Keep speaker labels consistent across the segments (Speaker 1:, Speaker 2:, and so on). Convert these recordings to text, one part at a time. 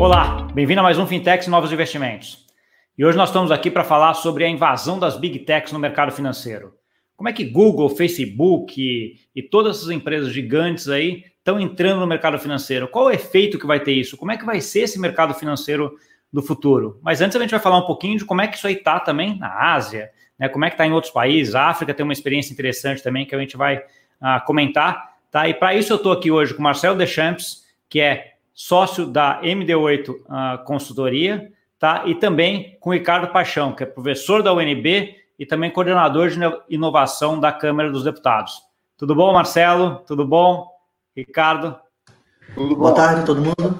Speaker 1: Olá, bem-vindo a mais um Fintechs e Novos Investimentos. E hoje nós estamos aqui para falar sobre a invasão das Big Techs no mercado financeiro. Como é que Google, Facebook e, e todas essas empresas gigantes aí estão entrando no mercado financeiro? Qual o efeito que vai ter isso? Como é que vai ser esse mercado financeiro do futuro? Mas antes a gente vai falar um pouquinho de como é que isso aí está também na Ásia, né? como é que está em outros países. A África tem uma experiência interessante também que a gente vai uh, comentar. Tá? E para isso eu estou aqui hoje com Marcelo Deschamps, que é sócio da MD8 uh, ah, Consultoria, tá? E também com o Ricardo Paixão, que é professor da UNB e também coordenador de inovação da Câmara dos Deputados. Tudo bom, Marcelo? Tudo bom? Ricardo?
Speaker 2: Tudo bom. Boa tarde, todo mundo.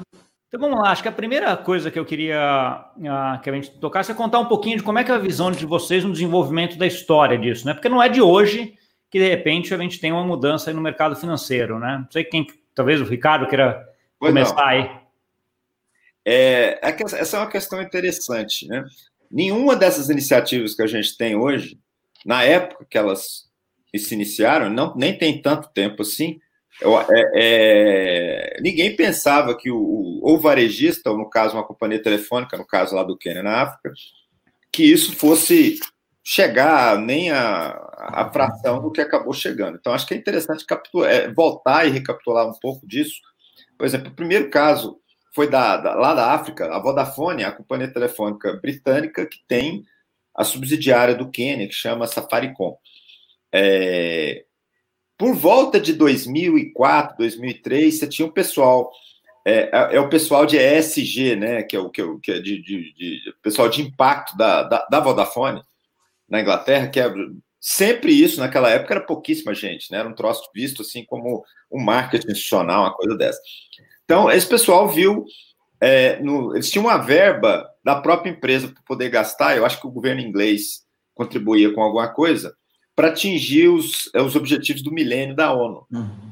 Speaker 1: Então vamos lá, acho que a primeira coisa que eu queria uh, que a gente tocasse é contar um pouquinho de como é que é a visão de vocês no desenvolvimento da história disso, né? Porque não é de hoje que de repente a gente tem uma mudança no mercado financeiro, né? Não sei quem, talvez o Ricardo queira Pois começar não. aí.
Speaker 3: É, é essa é uma questão interessante, né? Nenhuma dessas iniciativas que a gente tem hoje, na época que elas se iniciaram, não, nem tem tanto tempo assim, é, é, ninguém pensava que o, o varejista, ou no caso uma companhia telefônica, no caso lá do Quênia, na África, que isso fosse chegar nem a, a fração do que acabou chegando. Então, acho que é interessante capturar, é, voltar e recapitular um pouco disso, por exemplo, o primeiro caso foi da, da, lá da África, a Vodafone, a companhia telefônica britânica que tem a subsidiária do Quênia, que chama Safaricom. É, por volta de 2004, 2003, você tinha um pessoal, é, é, é o pessoal de ESG, né, que é o que, é, que é de, de, de, pessoal de impacto da, da, da Vodafone na Inglaterra, que é sempre isso, naquela época era pouquíssima gente, né? Era um troço visto assim como um marketing institucional, uma coisa dessa. Então, esse pessoal viu. É, no, eles tinham uma verba da própria empresa para poder gastar, eu acho que o governo inglês contribuía com alguma coisa, para atingir os, é, os objetivos do milênio da ONU. Uhum.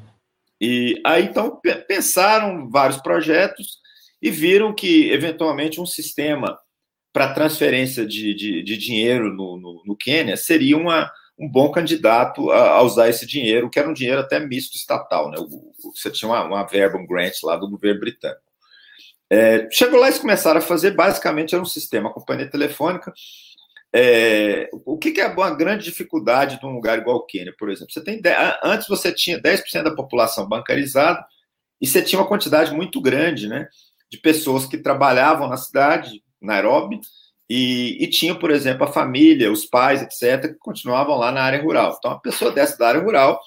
Speaker 3: E aí, então, pensaram vários projetos e viram que, eventualmente, um sistema para transferência de, de, de, dinheiro no, no, no Quênia seria uma, um bom candidato a, a, usar esse dinheiro, que era um dinheiro até misto estatal, né? Você tinha uma, uma verba, um grant lá do governo britânico. É, chegou lá e começaram a fazer, basicamente, era um sistema, a companhia telefônica. É, o que, que, é uma grande dificuldade de um lugar igual o Quênia, por exemplo? Você tem, antes você tinha 10% da população bancarizada e você tinha uma quantidade muito grande né, de pessoas que trabalhavam na cidade, Nairobi, e, e tinha, por exemplo, a família, os pais, etc., que continuavam lá na área rural. Então, a pessoa dessa da área rural,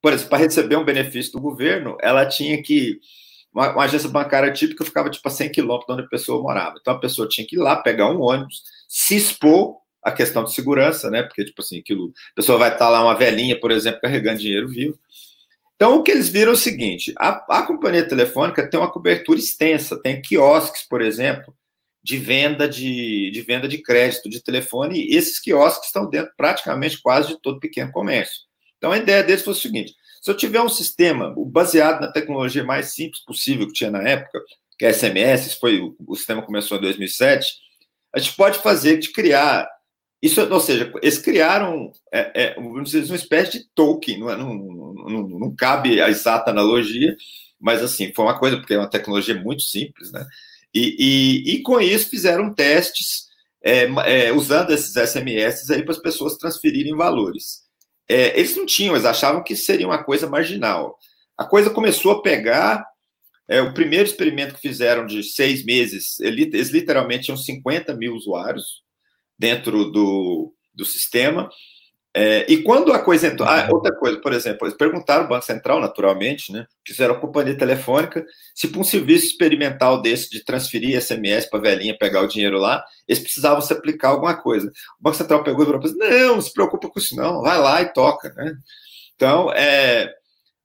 Speaker 3: por exemplo, para receber um benefício do governo, ela tinha que. Uma, uma agência bancária típica ficava tipo a 100 quilômetros de onde a pessoa morava. Então, a pessoa tinha que ir lá, pegar um ônibus, se expor à questão de segurança, né? Porque, tipo assim, aquilo, a pessoa vai estar lá, uma velhinha, por exemplo, carregando dinheiro vivo. Então, o que eles viram é o seguinte: a, a companhia telefônica tem uma cobertura extensa, tem quiosques, por exemplo, de venda de, de venda de crédito de telefone, e esses quiosques estão dentro praticamente quase de todo pequeno comércio. Então a ideia deles foi o seguinte: se eu tiver um sistema baseado na tecnologia mais simples possível que tinha na época, que é SMS, foi o, sistema começou em 2007, a gente pode fazer de criar isso, ou seja, eles criaram é, é, uma espécie de token, não, é, não, não, não, cabe a exata analogia, mas assim, foi uma coisa, porque é uma tecnologia muito simples, né? E, e, e com isso fizeram testes é, é, usando esses SMS aí para as pessoas transferirem valores. É, eles não tinham, eles achavam que seria uma coisa marginal. A coisa começou a pegar. É, o primeiro experimento que fizeram de seis meses, eles literalmente tinham 50 mil usuários dentro do, do sistema. É, e quando a coisa entrou. Ah, outra coisa, por exemplo, eles perguntaram ao Banco Central, naturalmente, né? Fizeram a companhia telefônica, se para um serviço experimental desse de transferir SMS para a velhinha pegar o dinheiro lá, eles precisavam se aplicar alguma coisa. O Banco Central pegou e falou: não, não se preocupa com isso, não, vai lá e toca, né? Então, é.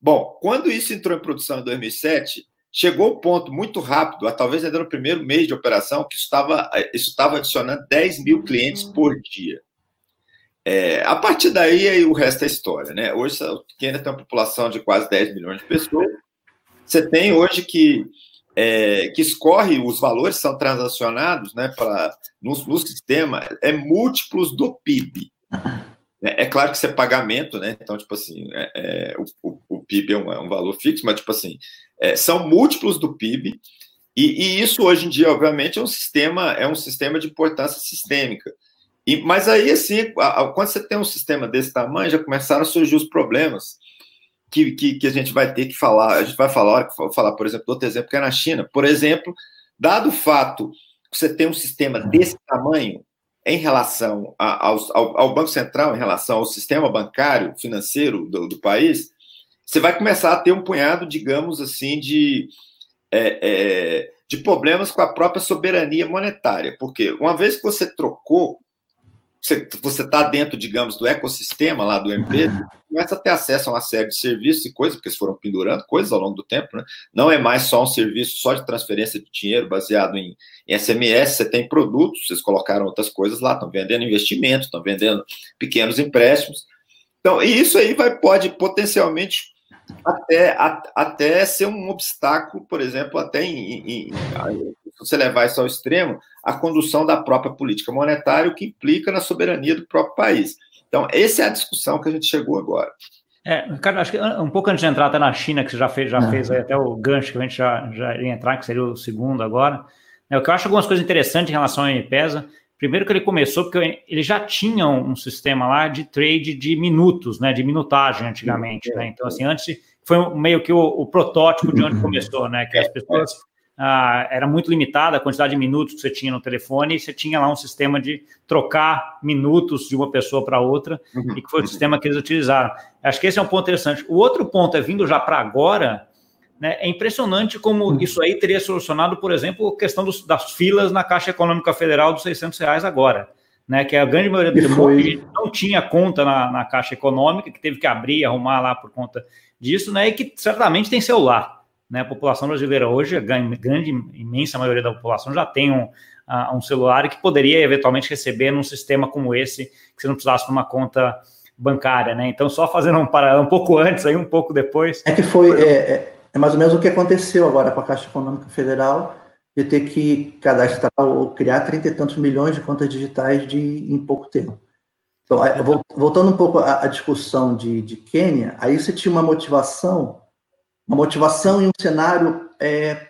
Speaker 3: Bom, quando isso entrou em produção em 2007, chegou o ponto muito rápido, talvez ainda no primeiro mês de operação, que estava, isso estava adicionando 10 mil clientes por dia. É, a partir daí, aí, o resto é história. Né? Hoje, o Quênia tem uma população de quase 10 milhões de pessoas. Você tem hoje que, é, que escorre, os valores são transacionados né, pra, no, no sistema, é múltiplos do PIB. É, é claro que isso é pagamento, né? Então, tipo assim, é, é, o, o, PIB é um, é um, valor fixo, mas, tipo assim, é, são múltiplos do PIB E, e, isso hoje em dia, obviamente, é um sistema, é um sistema de importância sistêmica. E, mas aí, assim, quando você tem um sistema desse tamanho, já começaram a surgir os problemas que, que, que a gente vai ter que falar. A gente vai falar, falar, por exemplo, outro exemplo que é na China. Por exemplo, dado o fato que você tem um sistema desse tamanho em relação a, ao, ao, Banco Central, em relação ao sistema bancário, financeiro do, do país, você vai começar a ter um punhado, digamos assim, de, é, é, de problemas com a própria soberania monetária. Porque uma vez que você trocou você está dentro, digamos, do ecossistema lá do MP, começa a ter acesso a uma série de serviços e coisas, porque eles foram pendurando coisas ao longo do tempo, né? Não é mais só um serviço só de transferência de dinheiro baseado em, em SMS, você tem produtos, vocês colocaram outras coisas lá, estão vendendo investimentos, estão vendendo pequenos empréstimos. Então, e isso aí vai, pode potencialmente até, a, até ser um obstáculo, por exemplo, até em, em, em, se você levar isso ao extremo, a condução da própria política monetária, o que implica na soberania do próprio país. Então, essa é a discussão que a gente chegou agora.
Speaker 1: É, Ricardo, acho que um pouco antes de entrar até na China, que você já fez, já é. fez até o gancho que a gente já, já ia entrar, que seria o segundo agora. É, o que eu acho algumas coisas interessantes em relação ao MPESA, primeiro que ele começou, porque ele já tinha um sistema lá de trade de minutos, né, de minutagem antigamente, né, então assim, antes foi meio que o, o protótipo de onde uhum. começou, né, que as pessoas ah, era muito limitada a quantidade de minutos que você tinha no telefone, e você tinha lá um sistema de trocar minutos de uma pessoa para outra, uhum. e que foi o sistema que eles utilizaram. Acho que esse é um ponto interessante. O outro ponto é vindo já para agora, né, é impressionante como uhum. isso aí teria solucionado, por exemplo, a questão dos, das filas na Caixa Econômica Federal dos 600 reais agora. Né, que a grande maioria do foi... não tinha conta na, na Caixa Econômica, que teve que abrir, arrumar lá por conta disso, né, e que certamente tem celular. Né? A população brasileira hoje, a grande, imensa maioria da população já tem um, uh, um celular que poderia eventualmente receber num sistema como esse, que você não precisasse de uma conta bancária, né? Então, só fazendo um paralelo um pouco antes, aí um pouco depois.
Speaker 2: É que foi, é, é, é mais ou menos o que aconteceu agora com a Caixa Econômica Federal, de ter que cadastrar ou criar trinta e tantos milhões de contas digitais de, em pouco tempo. Então, voltando um pouco à, à discussão de, de Quênia, aí você tinha uma motivação uma motivação e um cenário é,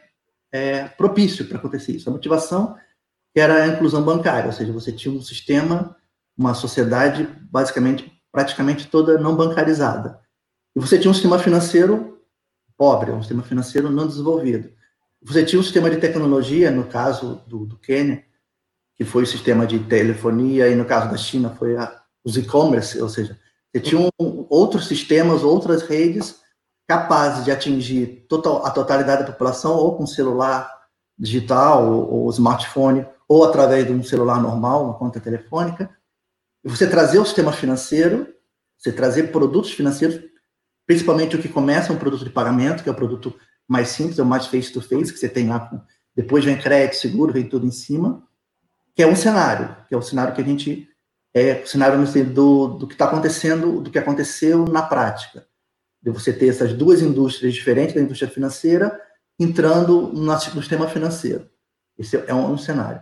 Speaker 2: é, propício para acontecer isso. A motivação era a inclusão bancária, ou seja, você tinha um sistema, uma sociedade basicamente, praticamente toda não bancarizada. E você tinha um sistema financeiro pobre, um sistema financeiro não desenvolvido. Você tinha um sistema de tecnologia, no caso do, do Quênia, que foi o sistema de telefonia, e no caso da China foi a, os e-commerce, ou seja, você tinha um, outros sistemas, outras redes capazes de atingir total, a totalidade da população, ou com celular digital, ou, ou smartphone, ou através de um celular normal, uma conta telefônica, e você trazer o sistema financeiro, você trazer produtos financeiros, principalmente o que começa um produto de pagamento, que é o produto mais simples, é o mais face-to-face, que você tem lá, depois vem crédito, seguro, vem tudo em cima, que é um cenário, que é o cenário que a gente, é o cenário do, do que está acontecendo, do que aconteceu na prática de você ter essas duas indústrias diferentes da indústria financeira entrando no sistema financeiro. Esse é um, um cenário.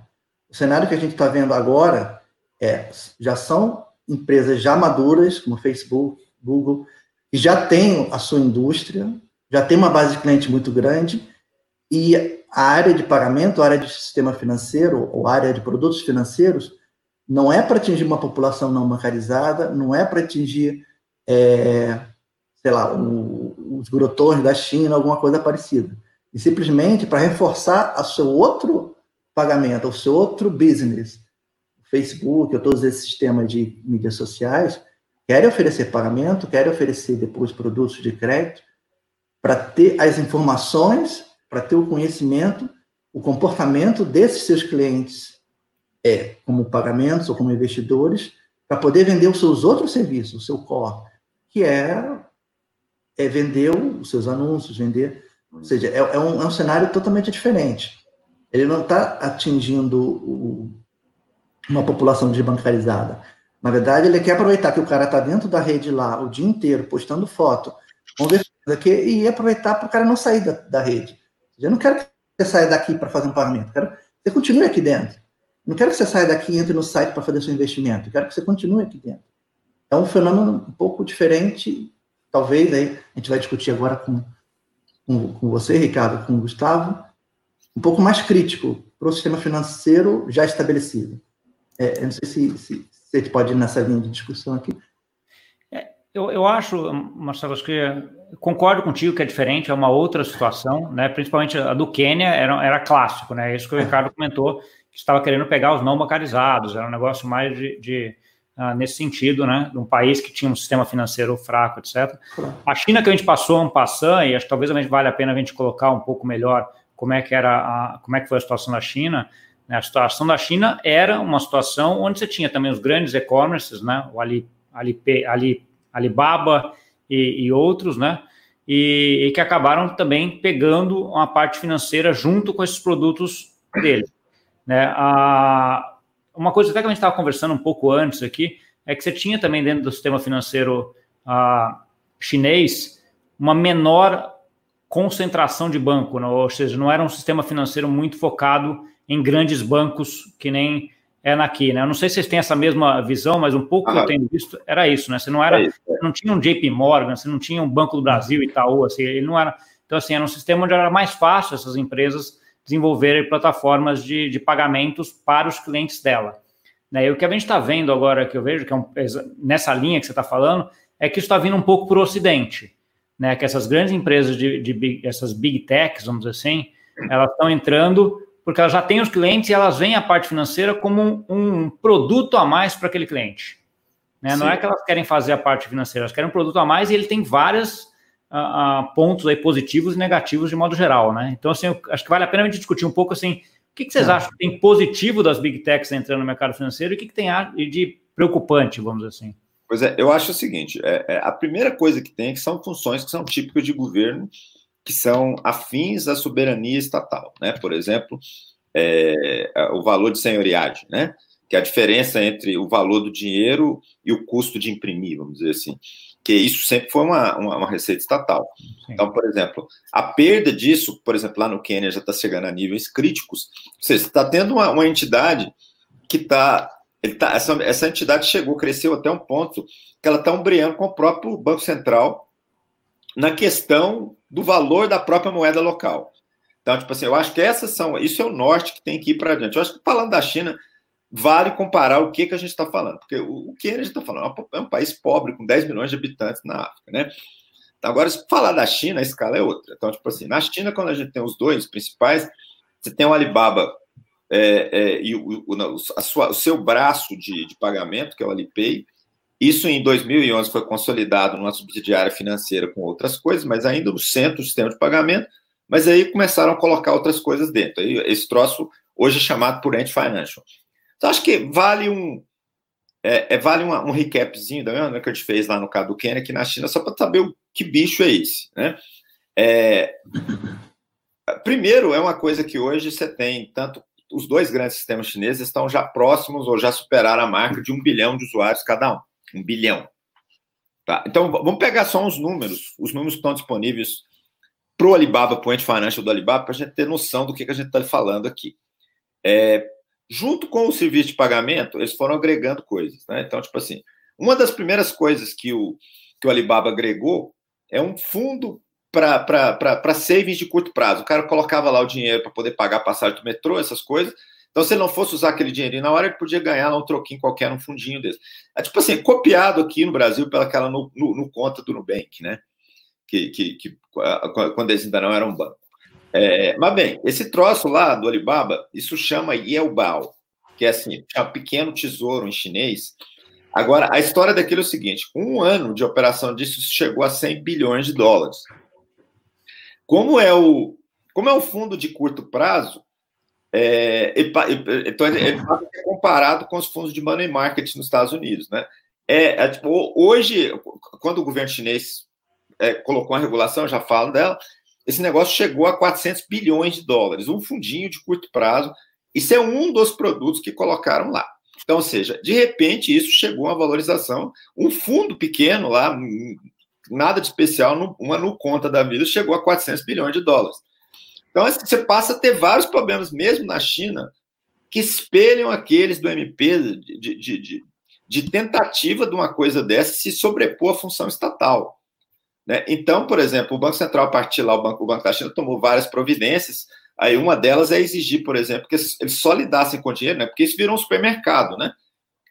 Speaker 2: O cenário que a gente está vendo agora é já são empresas já maduras, como Facebook, Google, que já têm a sua indústria, já tem uma base de cliente muito grande, e a área de pagamento, a área de sistema financeiro, ou a área de produtos financeiros, não é para atingir uma população não bancarizada, não é para atingir é, sei lá, o, os grotões da China, alguma coisa parecida. E simplesmente para reforçar o seu outro pagamento, o seu outro business. Facebook, ou todos esses sistemas de mídias sociais, querem oferecer pagamento, querem oferecer depois produtos de crédito, para ter as informações, para ter o conhecimento, o comportamento desses seus clientes, é, como pagamentos ou como investidores, para poder vender os seus outros serviços, o seu core, que é é vender os seus anúncios, vender. Ou seja, é, é, um, é um cenário totalmente diferente. Ele não está atingindo o, uma população desbancarizada. Na verdade, ele quer aproveitar que o cara está dentro da rede lá o dia inteiro, postando foto, conversando aqui, e aproveitar para o cara não sair da, da rede. Eu não quero que você saia daqui para fazer um pagamento, eu quero que você continue aqui dentro. Não quero que você saia daqui e entre no site para fazer seu investimento, eu quero que você continue aqui dentro. É um fenômeno um pouco diferente talvez, aí a gente vai discutir agora com, com, com você, Ricardo, com o Gustavo, um pouco mais crítico para o sistema financeiro já estabelecido. É, eu não sei se, se, se a gente pode ir nessa linha de discussão aqui.
Speaker 1: É, eu, eu acho, Marcelo, acho que concordo contigo que é diferente, é uma outra situação, né? Principalmente a do Quênia era, era clássico, né? Isso que o Ricardo comentou, que estava querendo pegar os não bancarizados, era um negócio mais de, de uh, nesse sentido, né? De um país que tinha um sistema financeiro fraco, etc. A China que a gente passou um passando, e acho que talvez a gente vale a pena a gente colocar um pouco melhor como é que era a, como é que foi a situação da China. Né? A situação da China era uma situação onde você tinha também os grandes e-commerces, né? O Ali, Ali, Ali, Alibaba e, e outros, né? E, e, que acabaram também pegando uma parte financeira junto com esses produtos dele. Né? A, uma coisa até que a gente estava conversando um pouco antes aqui é que você tinha também dentro do sistema financeiro a, chinês uma menor concentração de banco, né? ou seja, não era um sistema financeiro muito focado em grandes bancos que nem é aqui, né? Eu não sei se vocês têm essa mesma visão, mas um pouco ah, que eu tenho visto era isso, né? Você não era, é você não tinha um JP Morgan, você não tinha um Banco do Brasil, Itaú, assim, ele não era. Então, assim, era um sistema onde era mais fácil essas empresas desenvolverem plataformas de, de pagamentos para os clientes dela. Né? E o que a gente está vendo agora, que eu vejo, que é um, nessa linha que você está falando, é que isso está vindo um pouco para o Ocidente. Né? Que essas grandes empresas de, de essas big techs, vamos dizer assim, elas estão entrando porque elas já têm os clientes e elas veem a parte financeira como um, um produto a mais para aquele cliente. Né? Não é que elas querem fazer a parte financeira, elas querem um produto a mais e ele tem vários uh, uh, pontos aí positivos e negativos de modo geral. Né? Então, assim, acho que vale a pena a gente discutir um pouco assim, o que, que vocês é. acham que tem positivo das big techs entrando no mercado financeiro e o que, que tem de preocupante, vamos dizer assim?
Speaker 3: Pois é, eu acho o seguinte: é, é, a primeira coisa que tem é que são funções que são típicas de governo que são afins à soberania estatal, né? Por exemplo, é, o valor de senhoriagem, né? Que é a diferença entre o valor do dinheiro e o custo de imprimir, vamos dizer assim. Que isso sempre foi uma, uma, uma receita estatal. Sim. Então, por exemplo, a perda disso, por exemplo, lá no Quênia já está chegando a níveis críticos. Ou seja, está tendo uma, uma entidade que está Tá, essa, essa, entidade chegou, cresceu até um ponto que ela está umbriando com o próprio Banco Central na questão do valor da própria moeda local. Então, tipo assim, eu acho que essas são. Isso é o norte que tem que ir para adiante. Eu acho que falando da China, vale comparar o que, que a gente está falando. Porque o, o que a gente está falando é um país pobre, com 10 milhões de habitantes na África, né? Então, agora, se falar da China, a escala é outra. Então, tipo assim, na China, quando a gente tem os dois principais, você tem o Alibaba é, é, e o, o, a sua, o seu braço de, de pagamento, que é o Alipay, isso em 2011 foi consolidado numa subsidiária financeira com outras coisas, mas ainda no centro do sistema de pagamento, mas aí começaram a colocar outras coisas dentro. Aí esse troço hoje é chamado por Ant Financial. Então acho que vale um é, é vale uma, um recapzinho da mesma que a gente fez lá no caso do Quênia aqui na China, só para saber o que bicho é esse, né? É, primeiro, é uma coisa que hoje você tem tanto os dois grandes sistemas chineses estão já próximos ou já superaram a marca de um bilhão de usuários cada um. Um bilhão. Tá? Então, vamos pegar só uns números. Os números estão disponíveis para o Alibaba, para o Ente Financial do Alibaba, para a gente ter noção do que, que a gente está falando aqui. É, junto com o serviço de pagamento, eles foram agregando coisas. Né? Então, tipo assim, uma das primeiras coisas que o, que o Alibaba agregou é um fundo para savings de curto prazo. O cara colocava lá o dinheiro para poder pagar a passagem do metrô, essas coisas, então, se ele não fosse usar aquele dinheirinho na hora, ele podia ganhar lá um troquinho qualquer, um fundinho desse. É tipo assim, copiado aqui no Brasil pelaquela no, no, no conta do Nubank, né? Que, que, que, quando eles ainda não eram um banco. É, mas bem, esse troço lá do Alibaba, isso chama Yelbao, que é assim, é um pequeno tesouro em chinês. Agora, a história daquilo é o seguinte: um ano de operação disso chegou a 100 bilhões de dólares. Como é o, como é um fundo de curto prazo, é, então, ele pode ser comparado com os fundos de money market nos Estados Unidos. Né? É, é tipo, hoje, quando o governo chinês é, colocou a regulação, já falo dela, esse negócio chegou a 400 bilhões de dólares, um fundinho de curto prazo. Isso é um dos produtos que colocaram lá. Então, ou seja, de repente isso chegou a valorização, um fundo pequeno lá, nada de especial, uma no conta da vida, chegou a 400 bilhões de dólares. Então, assim, você passa a ter vários problemas, mesmo na China, que espelham aqueles do MP de, de, de, de tentativa de uma coisa dessa se sobrepor à função estatal. Né? Então, por exemplo, o Banco Central, partir lá, o Banco, o Banco da China tomou várias providências Aí uma delas é exigir, por exemplo, que eles só lidassem com dinheiro, né? Porque isso virou um supermercado, né?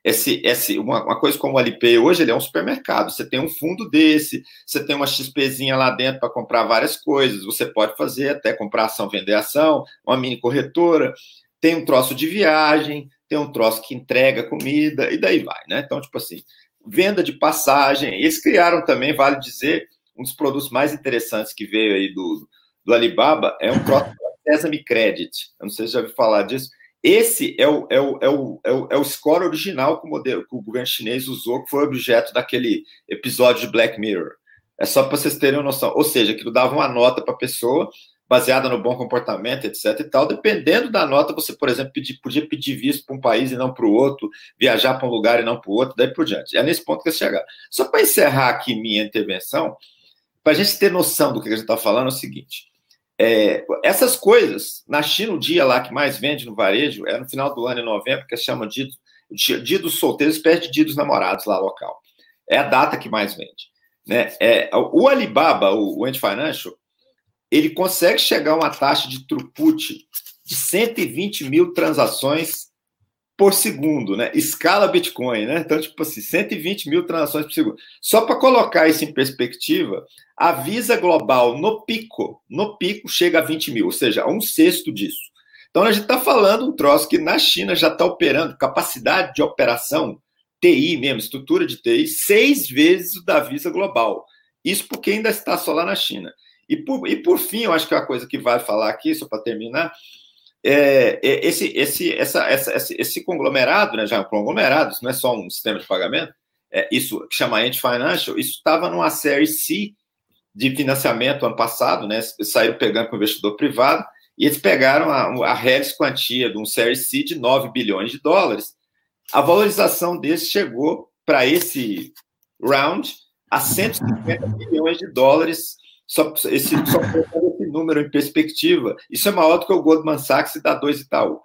Speaker 3: Esse, esse, uma, uma coisa como o Alipay hoje, ele é um supermercado. Você tem um fundo desse, você tem uma XPzinha lá dentro para comprar várias coisas. Você pode fazer até comprar ação, vender ação, uma mini corretora. Tem um troço de viagem, tem um troço que entrega comida, e daí vai, né? Então, tipo assim, venda de passagem. Eles criaram também, vale dizer, um dos produtos mais interessantes que veio aí do, do Alibaba é um troço Sesame Credit. Eu não sei se já ouviu falar disso. Esse é o, é o, é o, é o, é o score original que o, modelo, que o governo chinês usou, que foi objeto daquele episódio de Black Mirror. É só para vocês terem uma noção. Ou seja, que dava uma nota para a pessoa, baseada no bom comportamento, etc. e tal. Dependendo da nota, você, por exemplo, pedir, podia pedir visto para um país e não para o outro, viajar para um lugar e não para o outro, daí por diante. É nesse ponto que eu chegar. Só para encerrar aqui minha intervenção, para a gente ter noção do que a gente está falando, é o seguinte. É, essas coisas, na China, o dia lá que mais vende no varejo é no final do ano, em novembro, que se chama dia, dia dos solteiros, perto de dia dos namorados lá local. É a data que mais vende. Né? É, o Alibaba, o, o Ant Financial, ele consegue chegar a uma taxa de throughput de 120 mil transações por segundo, né? Escala Bitcoin, né? Então, tipo assim, 120 mil transações por segundo. Só para colocar isso em perspectiva, a Visa Global no pico, no pico chega a 20 mil, ou seja, um sexto disso. Então, a gente está falando um troço que na China já está operando, capacidade de operação, TI mesmo, estrutura de TI, seis vezes o da Visa Global. Isso porque ainda está só lá na China. E por, e por fim, eu acho que é uma coisa que vale falar aqui, só para terminar, é, é, esse, esse, essa, essa, esse, esse, conglomerado, né, já é um conglomerado, isso não é só um sistema de pagamento, é, isso que chama Ant Financial, isso estava numa série C de financiamento ano passado, né, saíram pegando com o investidor privado, e eles pegaram a, a Harris quantia de um série C de 9 bilhões de dólares. A valorização desse chegou para esse round a 150 bilhões de dólares só, esse, só número em perspectiva, isso é maior do que o Goldman Sachs e da 2 Itaú.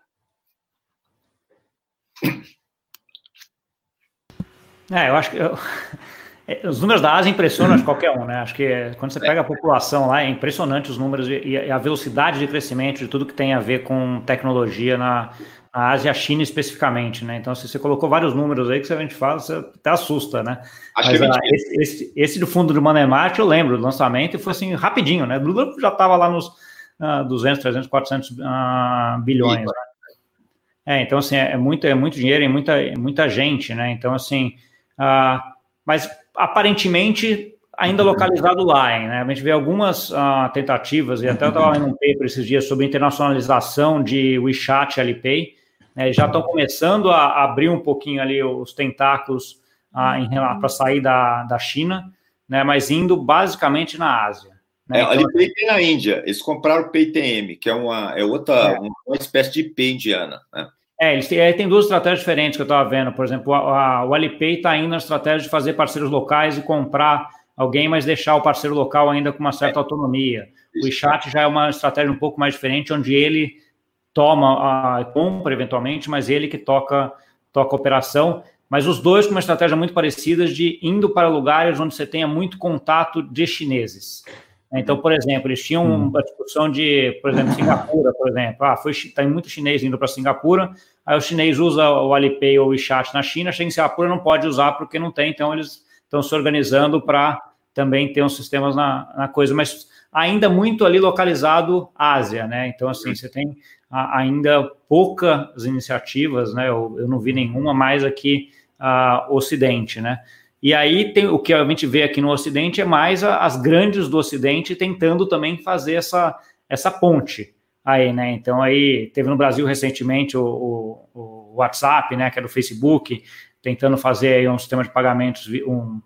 Speaker 1: É, eu acho que eu, é, os números da Ásia impressionam qualquer um, né? Acho que quando você pega a população lá, é impressionante os números e, e a velocidade de crescimento de tudo que tem a ver com tecnologia na, a Ásia e a China especificamente, né? Então, se você colocou vários números aí que a gente fala, você até assusta, né? Acho Mas, que ah, esse, esse, esse, do fundo do Manemart, eu lembro do lançamento e foi assim, rapidinho, né? Lula já estava lá nos uh, 200, 300, 400 uh, bilhões. Né? É, então, assim, é, é, muito, é muito dinheiro e muita, muita gente, né? Então, assim, uh, mas aparentemente ainda localizado lá, hein, né? A gente vê algumas uh, tentativas, e até eu estava lendo um paper esses dias sobre internacionalização de WeChat e Alipay, né, já estão começando a abrir um pouquinho ali os tentáculos ah, para sair da, da China, né, mas indo basicamente na Ásia.
Speaker 3: Né? É, então, Alipay tem na Índia, eles compraram o PayTM, que é uma, é outra, é. uma espécie de Pay indiana. Né?
Speaker 1: É, eles têm, tem duas estratégias diferentes que eu estava vendo. Por exemplo, a, a, o Alipay está indo na estratégia de fazer parceiros locais e comprar alguém, mas deixar o parceiro local ainda com uma certa é. autonomia. O WeChat já é uma estratégia um pouco mais diferente, onde ele toma a compra eventualmente, mas ele que toca, toca a operação. Mas os dois com uma estratégia muito parecida de indo para lugares onde você tenha muito contato de chineses. Então, por exemplo, eles tinham hum. uma discussão de, por exemplo, Singapura, por exemplo. Ah, foi, tem muito chinês indo para Singapura, aí o chinês usa o Alipay ou o WeChat na China, chega em Singapura não pode usar porque não tem, então eles estão se organizando para também ter uns sistemas na, na coisa, mas ainda muito ali localizado Ásia, né? Então, assim, você tem ainda poucas iniciativas, né? Eu, eu não vi nenhuma mais aqui uh, Ocidente, né? E aí tem o que a gente vê aqui no Ocidente é mais a, as grandes do Ocidente tentando também fazer essa, essa ponte aí, né? Então aí teve no Brasil recentemente o, o, o WhatsApp, né? Que é do Facebook, tentando fazer aí um sistema de pagamentos, um,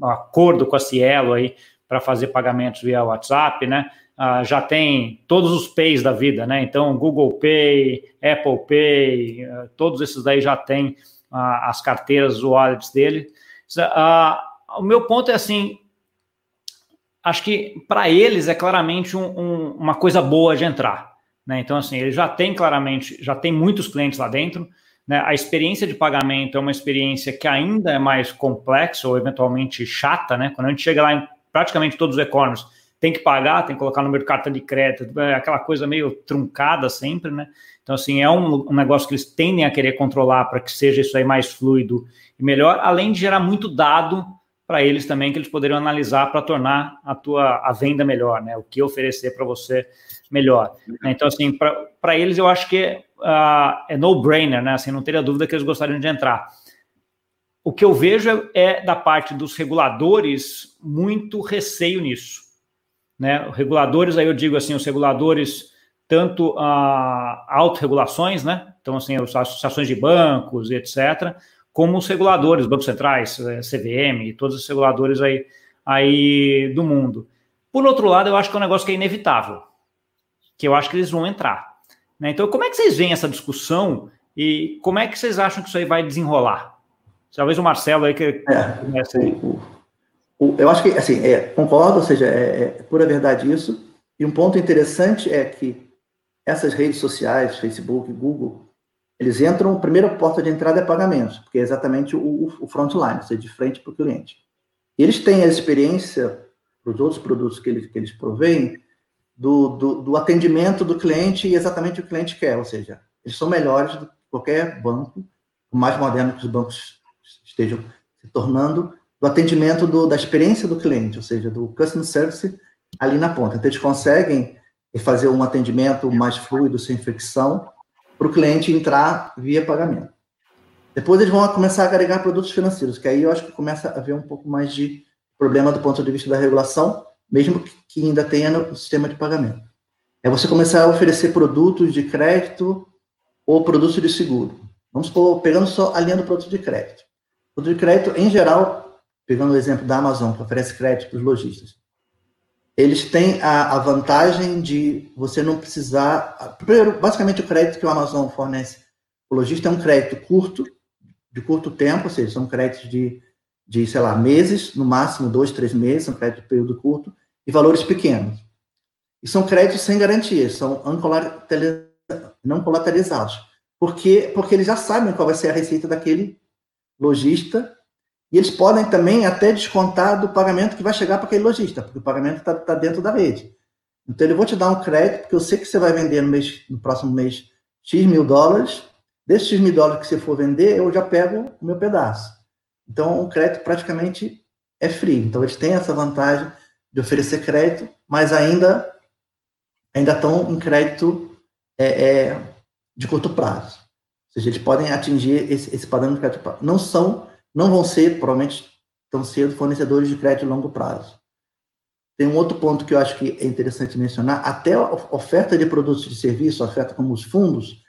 Speaker 1: um acordo com a Cielo aí para fazer pagamentos via WhatsApp, né? ah, já tem todos os Pays da vida, né? Então, Google Pay, Apple Pay, uh, todos esses daí já têm uh, as carteiras, wallets dele. o meu ponto é assim, acho que para eles é claramente um, um, uma coisa boa de entrar, né? Então, assim, eles já têm claramente, já tem muitos clientes lá dentro, né? A experiência de pagamento é uma experiência que ainda é mais complexa ou eventualmente chata, né? Quando a gente chega lá em praticamente todos os e-commerce, tem que pagar, tem que colocar número de cartão de crédito, é aquela coisa meio truncada sempre, né? Então, assim, é um, um negócio que eles tendem a querer controlar para que seja isso aí mais fluido e melhor, além de gerar muito dado para eles também que eles poderiam analisar para tornar a tua a venda melhor, né? O que oferecer para você melhor. Então, assim, para eles eu acho que uh, é no-brainer, né? Assim, não teria dúvida que eles gostariam de entrar. O que eu vejo é, é da parte dos reguladores muito receio nisso, né? Reguladores, aí eu digo assim, os reguladores tanto a uh, autorregulações, né? Então, assim, as associações de bancos e etc., como os reguladores, bancos centrais, eh, CVM, todos os reguladores aí, aí do mundo. Por outro lado, eu acho que é um negócio que é inevitável, que eu acho que eles vão entrar. Né? Então, como é que vocês veem essa discussão e como é que vocês acham que isso aí vai desenrolar? Talvez o Marcelo aí que
Speaker 2: é, aí. Eu acho que, assim, é, concordo, ou seja, é, é pura verdade isso. E um ponto interessante é que essas redes sociais, Facebook, Google, eles entram, a primeira porta de entrada é pagamentos, porque é exatamente o, o frontline, ou seja, de frente para o cliente. E eles têm a experiência, para os outros produtos que eles, que eles provêm, do, do, do, atendimento do cliente e exatamente o que o cliente quer, ou seja, eles são melhores do que qualquer banco, mais moderno que os bancos estejam se tornando, do atendimento do, da experiência do cliente, ou seja, do customer service ali na ponta. Então, eles conseguem fazer um atendimento mais fluido, sem fricção, para o cliente entrar via pagamento. Depois eles vão começar a agregar produtos financeiros, que aí eu acho que começa a haver um pouco mais de problema do ponto de vista da regulação, mesmo que ainda tenha no sistema de pagamento. É você começar a oferecer produtos de crédito ou produtos de seguro. Vamos supor, pegando só a linha do produto de crédito. O de crédito, em geral, pegando o exemplo da Amazon, que oferece crédito para os lojistas, eles têm a, a, vantagem de você não precisar. Primeiro, basicamente, o crédito que o Amazon fornece o lojista é um crédito curto, de curto tempo, ou seja, são créditos de, de sei lá, meses, no máximo dois, três meses, são créditos de período curto, e valores pequenos. E são créditos sem garantia, são não colateralizados. Por quê? Porque eles já sabem qual vai ser a receita daquele lojista e eles podem também até descontar do pagamento que vai chegar para aquele lojista, porque o pagamento está tá dentro da rede. Então, ele vou te dar um crédito, porque eu sei que você vai vender no, mês, no próximo mês X mil dólares. Desses X mil dólares que você for vender, eu já pego o meu pedaço. Então, o crédito praticamente é free. Então, eles têm essa vantagem de oferecer crédito, mas ainda ainda estão em crédito é, é, de curto prazo. Seja, eles podem atingir esse, esse padrão de crédito. Não são não vão ser, provavelmente, tão cedo, fornecedores de crédito a longo prazo. Tem um outro ponto que eu acho que é interessante mencionar: até a oferta de produtos e de serviço, oferta como os fundos,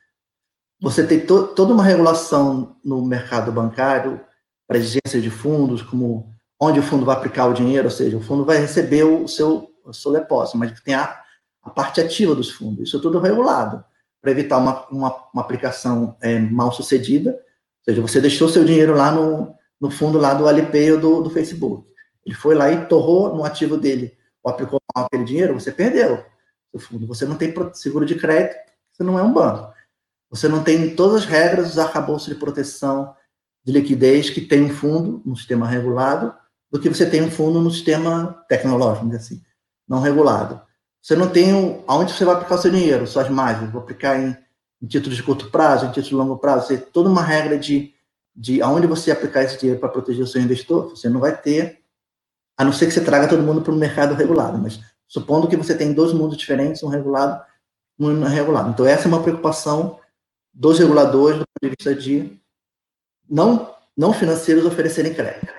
Speaker 2: você tem to toda uma regulação no mercado bancário para exigência de fundos, como onde o fundo vai aplicar o dinheiro, ou seja, o fundo vai receber o seu, o seu depósito, mas tem a, a parte ativa dos fundos. Isso é tudo regulado para evitar uma, uma, uma aplicação é, mal sucedida ou seja, você deixou seu dinheiro lá no, no fundo lá do Alipay ou do, do Facebook. Ele foi lá e torrou no ativo dele, ou aplicou mal aquele dinheiro, você perdeu o fundo. Você não tem seguro de crédito, você não é um banco. Você não tem todas as regras dos arcabouços de proteção de liquidez que tem um fundo no sistema regulado, do que você tem um fundo no sistema tecnológico, assim, não regulado. Você não tem aonde você vai aplicar o seu dinheiro, suas margens, vou aplicar em em títulos de curto prazo, em títulos de longo prazo, você tem toda uma regra de, de aonde você aplicar esse dinheiro para proteger o seu investidor, você não vai ter, a não ser que você traga todo mundo para o mercado regulado, mas supondo que você tem dois mundos diferentes, um regulado e um não regulado. Então, essa é uma preocupação dos reguladores do ponto de vista de não, não financeiros oferecerem crédito.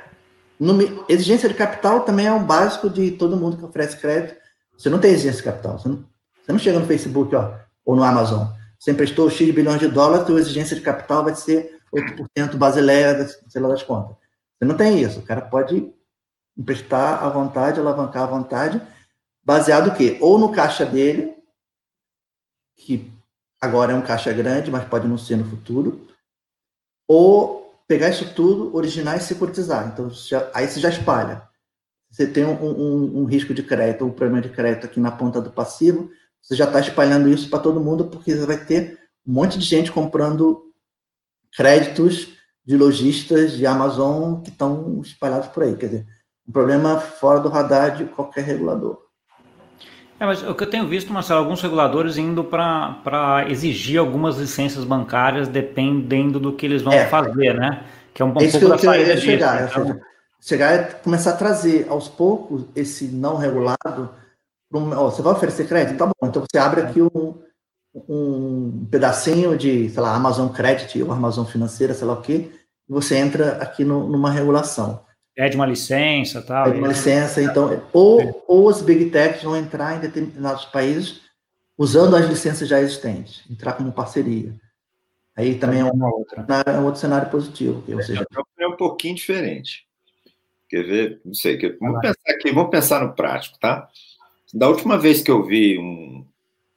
Speaker 2: No, exigência de capital também é um básico de todo mundo que oferece crédito. Você não tem exigência de capital. Você não, você não chega no Facebook ó, ou no Amazon. Você emprestou X bilhões de dólares, sua exigência de capital vai ser 8% basileia, sei lá das contas. Você não tem isso. O cara pode emprestar à vontade, alavancar à vontade, baseado o quê? Ou no caixa dele, que agora é um caixa grande, mas pode não ser no futuro, ou pegar isso tudo, originar e securitizar. Então, já, aí você já espalha. Você tem um, um, um risco de crédito, um problema de crédito aqui na ponta do passivo, você já está espalhando isso para todo mundo, porque você vai ter um monte de gente comprando créditos de lojistas de Amazon que estão espalhados por aí. Quer dizer, um problema fora do radar de qualquer regulador.
Speaker 1: É, mas o que eu tenho visto, Marcelo, alguns reguladores indo para exigir algumas licenças bancárias dependendo do que eles vão é. fazer, né?
Speaker 2: Que é um, um pouco da saída disso. Chegar, então... chegar é começar a trazer aos poucos esse não regulado. Um, ó, você vai oferecer crédito? Tá bom, então você abre aqui um, um pedacinho de, sei lá, Amazon Credit ou Amazon Financeira, sei lá o quê, e você entra aqui no, numa regulação.
Speaker 1: Pede uma licença tal.
Speaker 2: Pede uma licença, então, ou, ou os Big Techs vão entrar em determinados países usando as licenças já existentes, entrar como parceria. Aí também é, uma outra. é um outro cenário positivo. Ou seja...
Speaker 3: É um pouquinho diferente. Quer ver? Não sei. Vamos pensar aqui, vamos pensar no prático, tá? Da última vez que eu vi um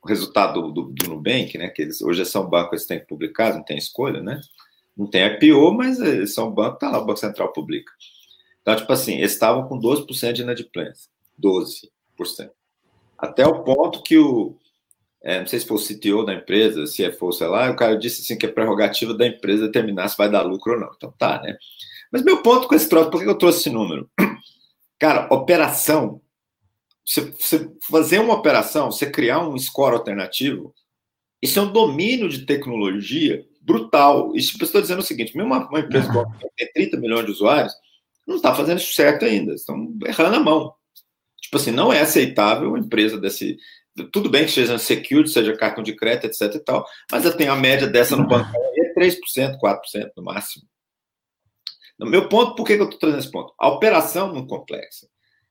Speaker 3: resultado do, do, do Nubank, né? Que eles, hoje são bancos, eles têm que publicar, não tem escolha, né? Não tem IPO, mas eles são banco, tá lá, o Banco Central publica. Então, tipo assim, eles estavam com 12% de inadimplência. 12%. Até o ponto que o. É, não sei se foi o CTO da empresa, se é for, sei lá, o cara disse assim que é prerrogativa da empresa determinar se vai dar lucro ou não. Então tá, né? Mas meu ponto com esse troço, por que eu trouxe esse número? Cara, operação. Você, você fazer uma operação, você criar um score alternativo, isso é um domínio de tecnologia brutal. Isso estou dizendo o seguinte: mesmo uma, uma empresa que tem 30 milhões de usuários, não está fazendo isso certo ainda, estão errando a mão. Tipo assim, não é aceitável uma empresa desse. Tudo bem que seja security, seja cartão de crédito, etc e tal, mas tem a média dessa no banco é 3%, 4% no máximo. No meu ponto, por que, eu estou trazendo esse ponto? A operação é muito complexa.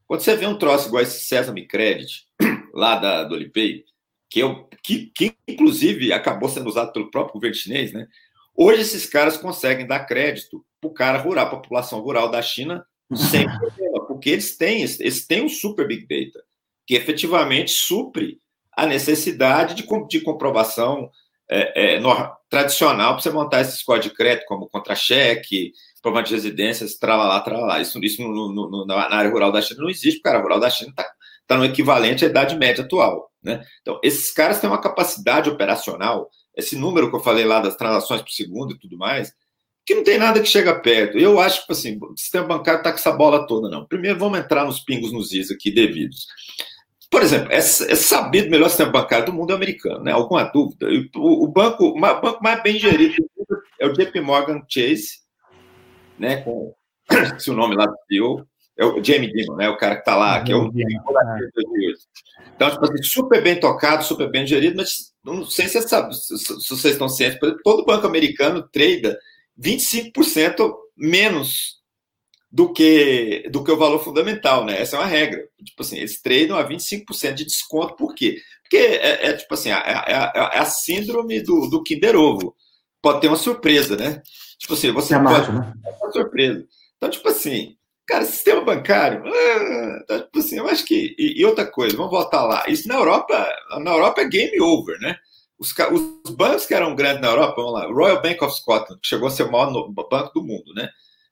Speaker 3: Quando você vê um troço igual esse Sesame Credit, lá da, do Olipay, que, eu, que, que inclusive acabou sendo usado pelo próprio governo chinês, né? Hoje esses caras conseguem dar crédito para o cara rural, a população rural da China, sem problema, porque eles têm, eles têm um super big data, que efetivamente supre a necessidade de, de comprovação é, é, no, tradicional para você montar esse código de crédito, como contra-cheque, prova de residências, tralalá, tralalá. Isso, isso no, no, no, na área rural da China não existe, porque a área rural da China está tá no equivalente à idade média atual. Né? Então, esses caras têm uma capacidade operacional, esse número que eu falei lá das transações por segundo e tudo mais, que não tem nada que chega perto. Eu acho que assim, o sistema bancário está com essa bola toda, não. Primeiro, vamos entrar nos pingos nos is aqui devidos. Por exemplo, é, é sabido o melhor sistema bancário do mundo é americano, né? Alguma dúvida? O, o banco, o banco mais bem gerido é o JP Morgan Chase, né? Com se o nome lá do CEO, é o Jamie Dimon, né? O cara que está lá, que é o Então, tipo assim, super bem tocado, super bem gerido, mas não sei se, sabe, se, se vocês estão cientes, todo banco americano trade 25% menos do que do que o valor fundamental, né? Essa é uma regra. Tipo assim, eles tradam a 25% de desconto, por quê? Porque é, é tipo assim, é, é, é, a síndrome do, do Kinder Ovo. Pode ter uma surpresa, né? Tipo assim, você é pode né? ter uma surpresa. Então, tipo assim, cara, sistema bancário, ah, então, tipo assim, eu acho que. E, e outra coisa, vamos voltar lá. Isso na Europa, na Europa é game over, né? Os, os, bancos que eram grandes na Europa, vamos lá, Royal Bank of Scotland, que chegou a ser o maior no, banco do mundo, né?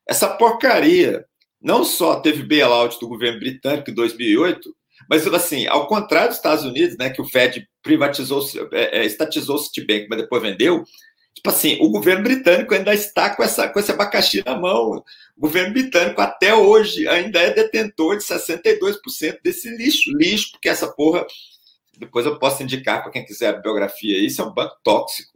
Speaker 3: Essa porcaria não só teve bailout do governo britânico em 2008, mas assim, ao contrário dos Estados Unidos, né, que o Fed privatizou, é, é, estatizou o Citibank, mas depois vendeu, tipo assim, o governo britânico ainda está com, essa, com esse abacaxi na mão. O governo britânico até hoje ainda é detentor de 62% desse lixo, lixo, porque essa porra depois eu posso indicar para quem quiser a biografia. Isso é um banco tóxico,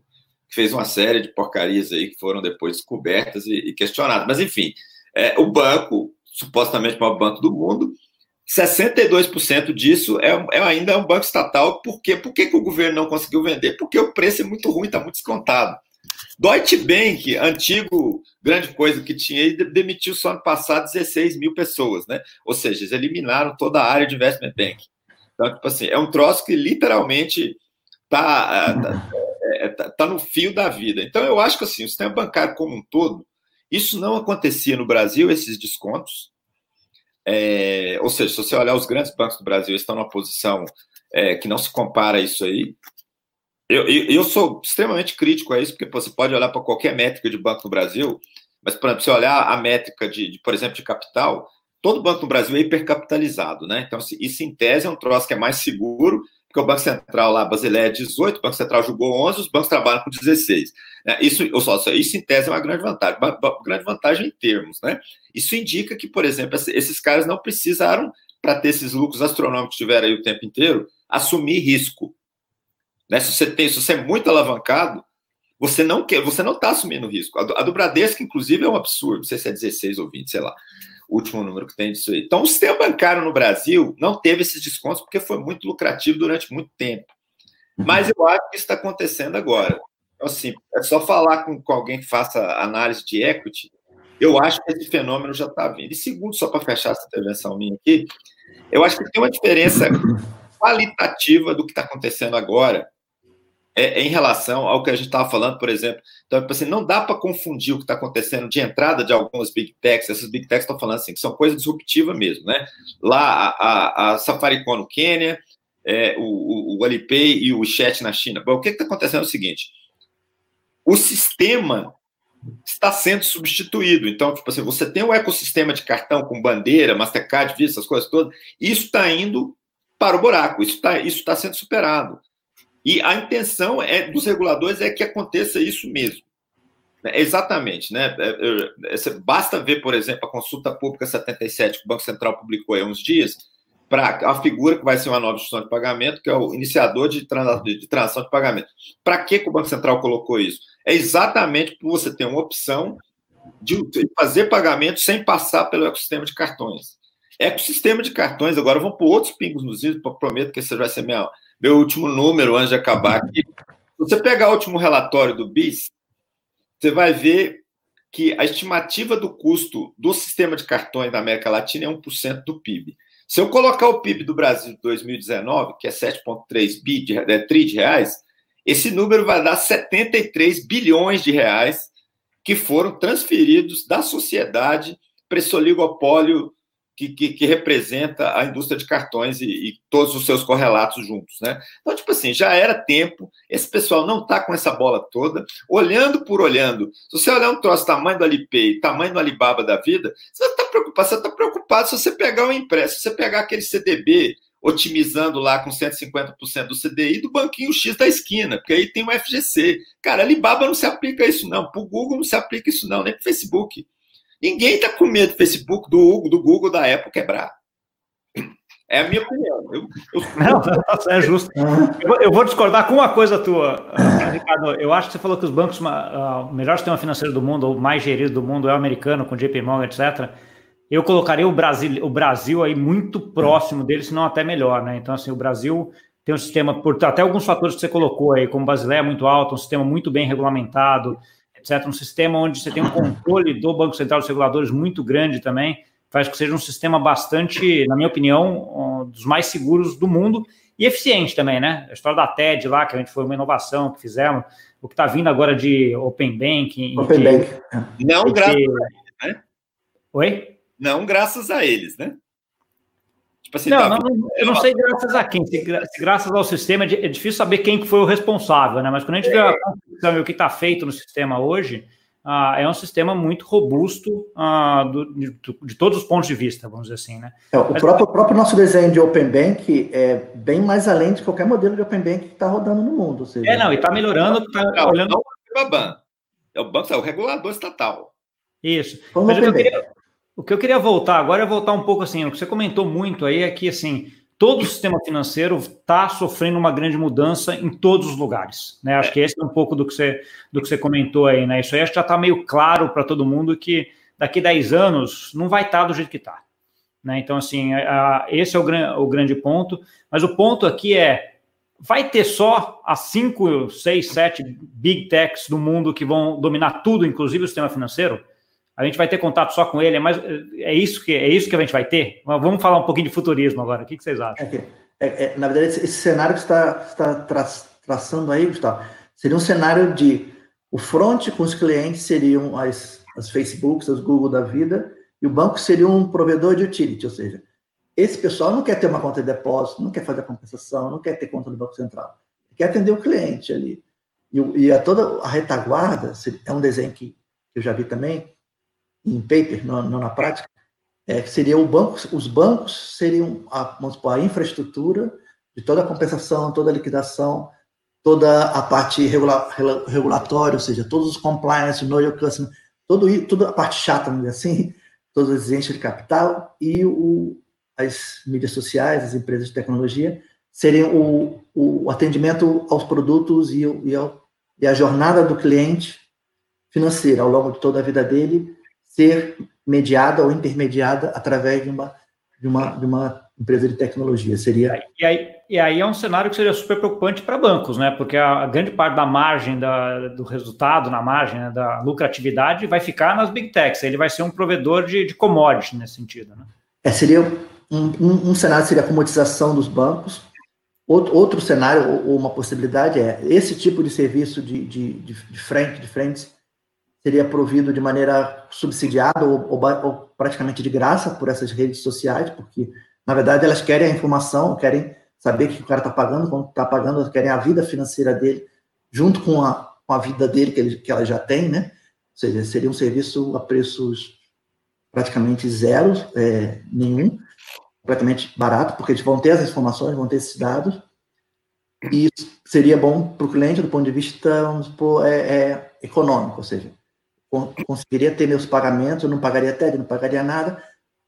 Speaker 3: que fez uma série de porcarias aí que foram depois descobertas e, e questionadas. Mas, enfim, é, o banco, supostamente o maior banco do mundo, 62% disso é, é, ainda um banco estatal. Por quê? Por que, que o governo não conseguiu vender? Porque o preço é muito ruim, está muito descontado. Deutsche Bank, antigo grande coisa que tinha, demitiu só ano passado 16 mil pessoas, né? Ou seja, eles eliminaram toda a área de investment bank. Então, tipo assim, é um troço que literalmente tá, é, tá, é, tá, tá, no fio da vida. Então, eu acho que assim, o sistema bancário como um todo, isso não acontecia no Brasil, esses descontos. É, ou seja, se você olhar os grandes bancos do Brasil, estão numa posição é, que não se compara a isso aí. Eu, eu, eu, sou extremamente crítico a isso, porque você pode olhar para qualquer métrica de banco no Brasil, mas, por exemplo, se olhar a métrica de, de, por exemplo, de capital, todo banco no Brasil é hipercapitalizado, né? Então, isso em tese é um troço que é mais seguro, porque o Banco Central lá, Basileia, é 18, o Banco Central julgou 11, os bancos trabalham com 16. Né? Isso, ou só, isso em tese é uma grande vantagem, uma, uma grande vantagem em termos, né? Isso indica que, por exemplo, esses caras não precisaram, para ter esses lucros astronômicos que tiveram aí o tempo inteiro, assumir risco. Né? Se você tem, se você é muito alavancado, você não quer, você não está assumindo risco. A do, a do Bradesco, inclusive, é um absurdo. Não sei se é 16 ou 20, sei lá. O último número que tem disso aí. Então, o sistema bancário no Brasil não teve esses descontos porque foi muito lucrativo durante muito tempo. Uhum. Mas eu acho que isso está acontecendo agora. Então, assim, é só falar com, com alguém que faça análise de equity. Eu acho que esse fenômeno já está vindo. E segundo, só para fechar essa intervenção minha aqui, eu acho que tem uma diferença qualitativa do que está acontecendo agora é, é, em relação ao que a gente estava falando, por exemplo. Então, tipo assim, não dá para confundir o que está acontecendo de entrada de algumas big techs. Essas big techs estão falando assim, que são coisas disruptivas mesmo, né? Lá, a, a, a Safaricom no Quênia, é, o, o, o Alipay e o Chat na China. Bom, o que está acontecendo é o seguinte: o sistema está sendo substituído. Então, tipo assim, você tem um ecossistema de cartão com bandeira, Mastercard, Visa, essas coisas todas, isso está indo para o buraco, isso está isso tá sendo superado. E a intenção é dos reguladores é que aconteça isso mesmo. É, exatamente, né? É, é, basta ver, por exemplo, a consulta pública 77 que o Banco Central publicou há uns dias, para a figura que vai ser uma nova instituição de pagamento, que é o iniciador de, de transação de pagamento. Para que, o Banco Central colocou isso? É exatamente para você ter uma opção de fazer pagamento sem passar pelo ecossistema de cartões. Ecossistema de cartões, agora vamos por outros pingos nos ismos, prometo que esse vai ser minha, meu último número antes de acabar aqui. Se você pegar o último relatório do BIS, você vai ver que a estimativa do custo do sistema de cartões da América Latina é 1% do PIB. Se eu colocar o PIB do Brasil de 2019, que é 7,3 bi de, é, de reais, esse número vai dar 73 bilhões de reais que foram transferidos da sociedade para esse oligopólio que, que, que, representa a indústria de cartões e, e, todos os seus correlatos juntos, né? Então, tipo assim, já era tempo, esse pessoal não está com essa bola toda, olhando por olhando. Se você olhar um troço tamanho do Alipay, tamanho do Alibaba da vida, você está preocupado, você está preocupado se você pegar um empréstimo, se você pegar aquele CDB otimizando lá com 150% do CDI do banquinho X da esquina, porque aí tem o FGC. Cara, Alibaba não se aplica isso não, para o Google não se aplica isso não, nem para o Facebook. Ninguém está com medo do Facebook, do, do Google, da Apple quebrar. É a minha opinião. Eu, eu...
Speaker 1: Não, é justo. Eu, eu, vou discordar com uma coisa tua, Ricardo. Eu acho que você falou que os bancos, uh, o melhor sistema financeiro do mundo, ou mais gerido do mundo, é o americano, com JP Morgan, etc. Eu colocaria o Brasil, o Brasil aí muito próximo dele, se não até melhor, né? Então, assim, o Brasil tem um sistema, por até alguns fatores que você colocou aí, como o Basileia é muito alto, um sistema muito bem regulamentado, etc. Um sistema onde você tem um controle do Banco Central dos reguladores muito grande também, faz que seja um sistema bastante, na minha opinião, um dos mais seguros do mundo e eficiente também, né? A história da TED lá, que a gente foi uma inovação que fizemos, o que está vindo agora de Open Banking.
Speaker 3: Open
Speaker 1: de,
Speaker 3: Bank. Não graças a eles, né?
Speaker 1: Oi?
Speaker 3: Não graças a eles, né?
Speaker 1: Tipo assim, não, tá... não, eu não sei graças a quem. Se, graças ao sistema, é, é difícil saber quem foi o responsável, né? Mas quando a gente é. vê a construção e o que está feito no sistema hoje, ah, é um sistema muito robusto ah, do, de, de, todos os pontos de vista, vamos dizer assim, né?
Speaker 2: É, o, Mas, próprio, o próprio nosso desenho de Open Bank é bem mais além de qualquer modelo de Open Bank que está rodando no mundo.
Speaker 1: Seja, é, não, e está melhorando. Tá
Speaker 3: olhando... não é o Baban, é o banco, é o regulador estatal.
Speaker 1: Isso. Mas eu queria, o que eu queria voltar agora é voltar um pouco assim, o que você comentou muito aí é que assim, todo o sistema financeiro está sofrendo uma grande mudança em todos os lugares. Né? Acho que esse é um pouco do que você, do que você comentou aí, né? Isso aí acho que já está meio claro para todo mundo que daqui a 10 anos não vai estar tá do jeito que está. Né? Então, assim, a, esse é o, gran, o grande ponto. Mas o ponto aqui é: vai ter só as 5, 6, 7 big techs do mundo que vão dominar tudo, inclusive o sistema financeiro? A gente vai ter contato só com ele, é, mais, é, isso, que, é isso que a gente vai ter? Vamos falar um pouquinho de futurismo agora. O que, que vocês acham?
Speaker 2: É, é, é na verdade, esse, esse, cenário que você está, está tra, traçando aí, Gustavo, seria um cenário de o front com os clientes seriam as, as Facebooks, as Google da vida, e o banco seria um provedor de utility, ou seja, esse pessoal não quer ter uma conta de depósito, não quer fazer a compensação, não quer ter conta do Banco Central, quer atender o cliente ali. E, e a toda a retaguarda, é um desenho que eu já vi também, em paper, não, não na prática, é, seria o banco, os bancos seriam a, supor, a infraestrutura de toda a compensação, toda a liquidação, toda a parte regula, regulatória, ou seja, todos os compliance, know your customer, todo, toda a parte chata, vamos dizer assim, todas as exigências de capital e o, as mídias sociais, as empresas de tecnologia, seria o, o atendimento aos produtos e, e, ao, e a jornada do cliente financeira ao longo de toda a vida dele ser mediada ou intermediada através de uma, de uma, de uma empresa de tecnologia. Seria.
Speaker 1: E aí, e aí é um cenário que seria super preocupante para bancos, né? Porque a, grande parte da margem da, do resultado, na margem né, da lucratividade, vai ficar nas big techs. Ele vai ser um provedor de, de commodity nesse sentido, né?
Speaker 2: É, seria um, um, um cenário seria a comodização dos bancos. Outro, outro cenário ou, uma possibilidade é esse tipo de serviço de, de, de, de frente, de frente, seria provido de maneira subsidiada ou, ou, ou praticamente de graça por essas redes sociais, porque na verdade, elas querem a informação, querem saber que o cara está pagando, quanto está pagando, querem a vida financeira dele, junto com a, com a vida dele que, ele, que ela já tem, né? Ou seja, seria um serviço a preços praticamente zero, é, nenhum, completamente barato, porque eles vão ter as informações, vão ter esses dados, e seria bom para o cliente do ponto de vista, vamos supor, é, é econômico, ou seja, conseguiria ter meus pagamentos, eu não pagaria TED, não pagaria nada,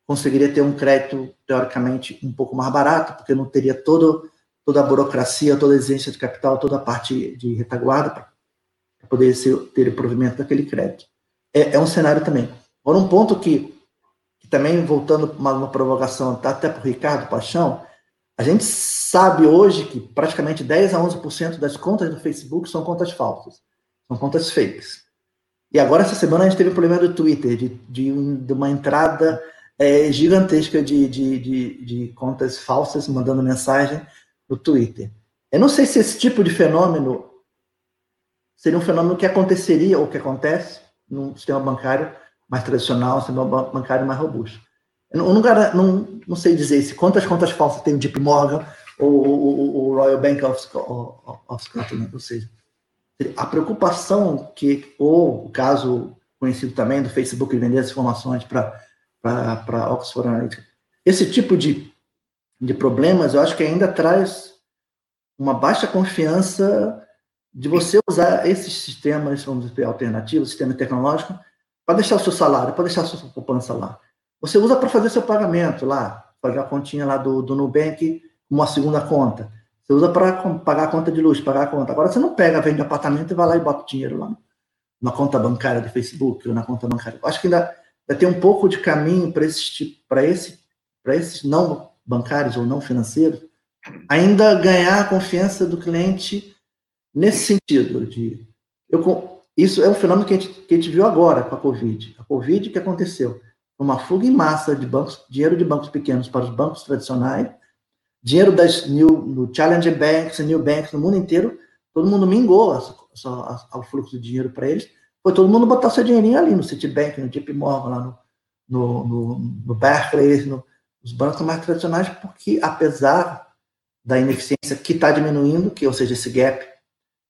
Speaker 2: conseguiria ter um crédito, teoricamente, um pouco mais barato, porque não teria todo, toda a burocracia, toda a exigência de capital, toda a parte de retaguarda para poder ser, ter o provimento daquele crédito. É, é, um cenário também. Agora, um ponto que, que também, voltando uma, uma provocação tá, até para o Ricardo Paixão, a gente sabe hoje que praticamente 10 a 11% das contas do Facebook são contas falsas, são contas fakes. E agora, essa semana, a gente teve um problema do Twitter, de, de, de uma entrada é, gigantesca de, de, de, contas falsas mandando mensagem no Twitter. Eu não sei se esse tipo de fenômeno seria um fenômeno que aconteceria ou que acontece num sistema bancário mais tradicional, um sistema bancário mais robusto. Eu não, não, não, sei dizer se quantas contas falsas tem o JP Morgan ou o Royal Bank of, of Scotland, ou seja, a preocupação que, ou o caso conhecido também do Facebook vender as informações para Oxford Analytica. Esse tipo de, de problemas, eu acho que ainda traz uma baixa confiança de você usar esses sistemas, vamos dizer, alternativos, sistema tecnológico, para deixar o seu salário, para deixar a sua poupança lá. Você usa para fazer seu pagamento lá, fazer a continha lá do, do Nubank, uma segunda conta. Você usa para pagar a conta de luz, pagar a conta. Agora você não pega, vende apartamento e vai lá e bota o dinheiro lá na conta bancária do Facebook ou na conta bancária. Acho que ainda vai ter um pouco de caminho para esse, para esse, para esses não bancários ou não financeiros ainda ganhar a confiança do cliente nesse sentido de eu, isso é um fenômeno que a, gente, que a gente viu agora com a Covid. A Covid que aconteceu uma fuga em massa de bancos, dinheiro de bancos pequenos para os bancos tradicionais, dinheiro das new, no Challenger Banks, New Banks no mundo inteiro, todo mundo mingou o fluxo de dinheiro para eles, foi todo mundo botar seu dinheirinho ali no Citibank, no JP Morgan, lá no, no, no, Barclays, no, nos bancos mais tradicionais, porque apesar da ineficiência que está diminuindo, que ou seja, esse gap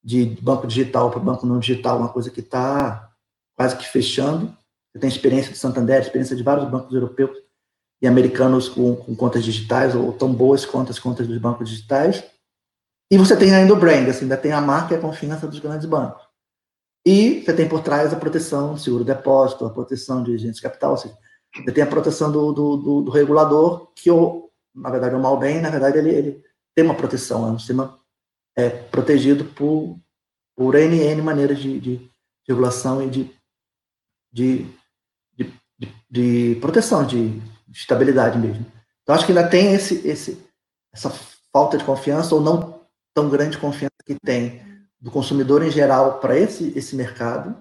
Speaker 2: de banco digital para banco não digital, uma coisa que está quase que fechando. Você tem experiência de Santander, experiência de vários bancos europeus e americanos com, com contas digitais, ou tão boas quanto as contas dos bancos digitais. E você tem ainda o brand, assim, ainda tem a marca e a confiança dos grandes bancos. E você tem por trás a proteção do seguro-depósito, a proteção de agentes de capital, ou seja, você tem a proteção do, do, do, do regulador, que, o, na verdade, o mal bem, na verdade, ele, ele tem uma proteção, é um sistema é, protegido por, por NN maneiras de, de, de regulação e de, de, de, de, proteção, de estabilidade mesmo. Então, acho que ainda tem esse, esse, essa falta de confiança, ou não tão grande confiança que tem do consumidor em geral para esse, esse mercado.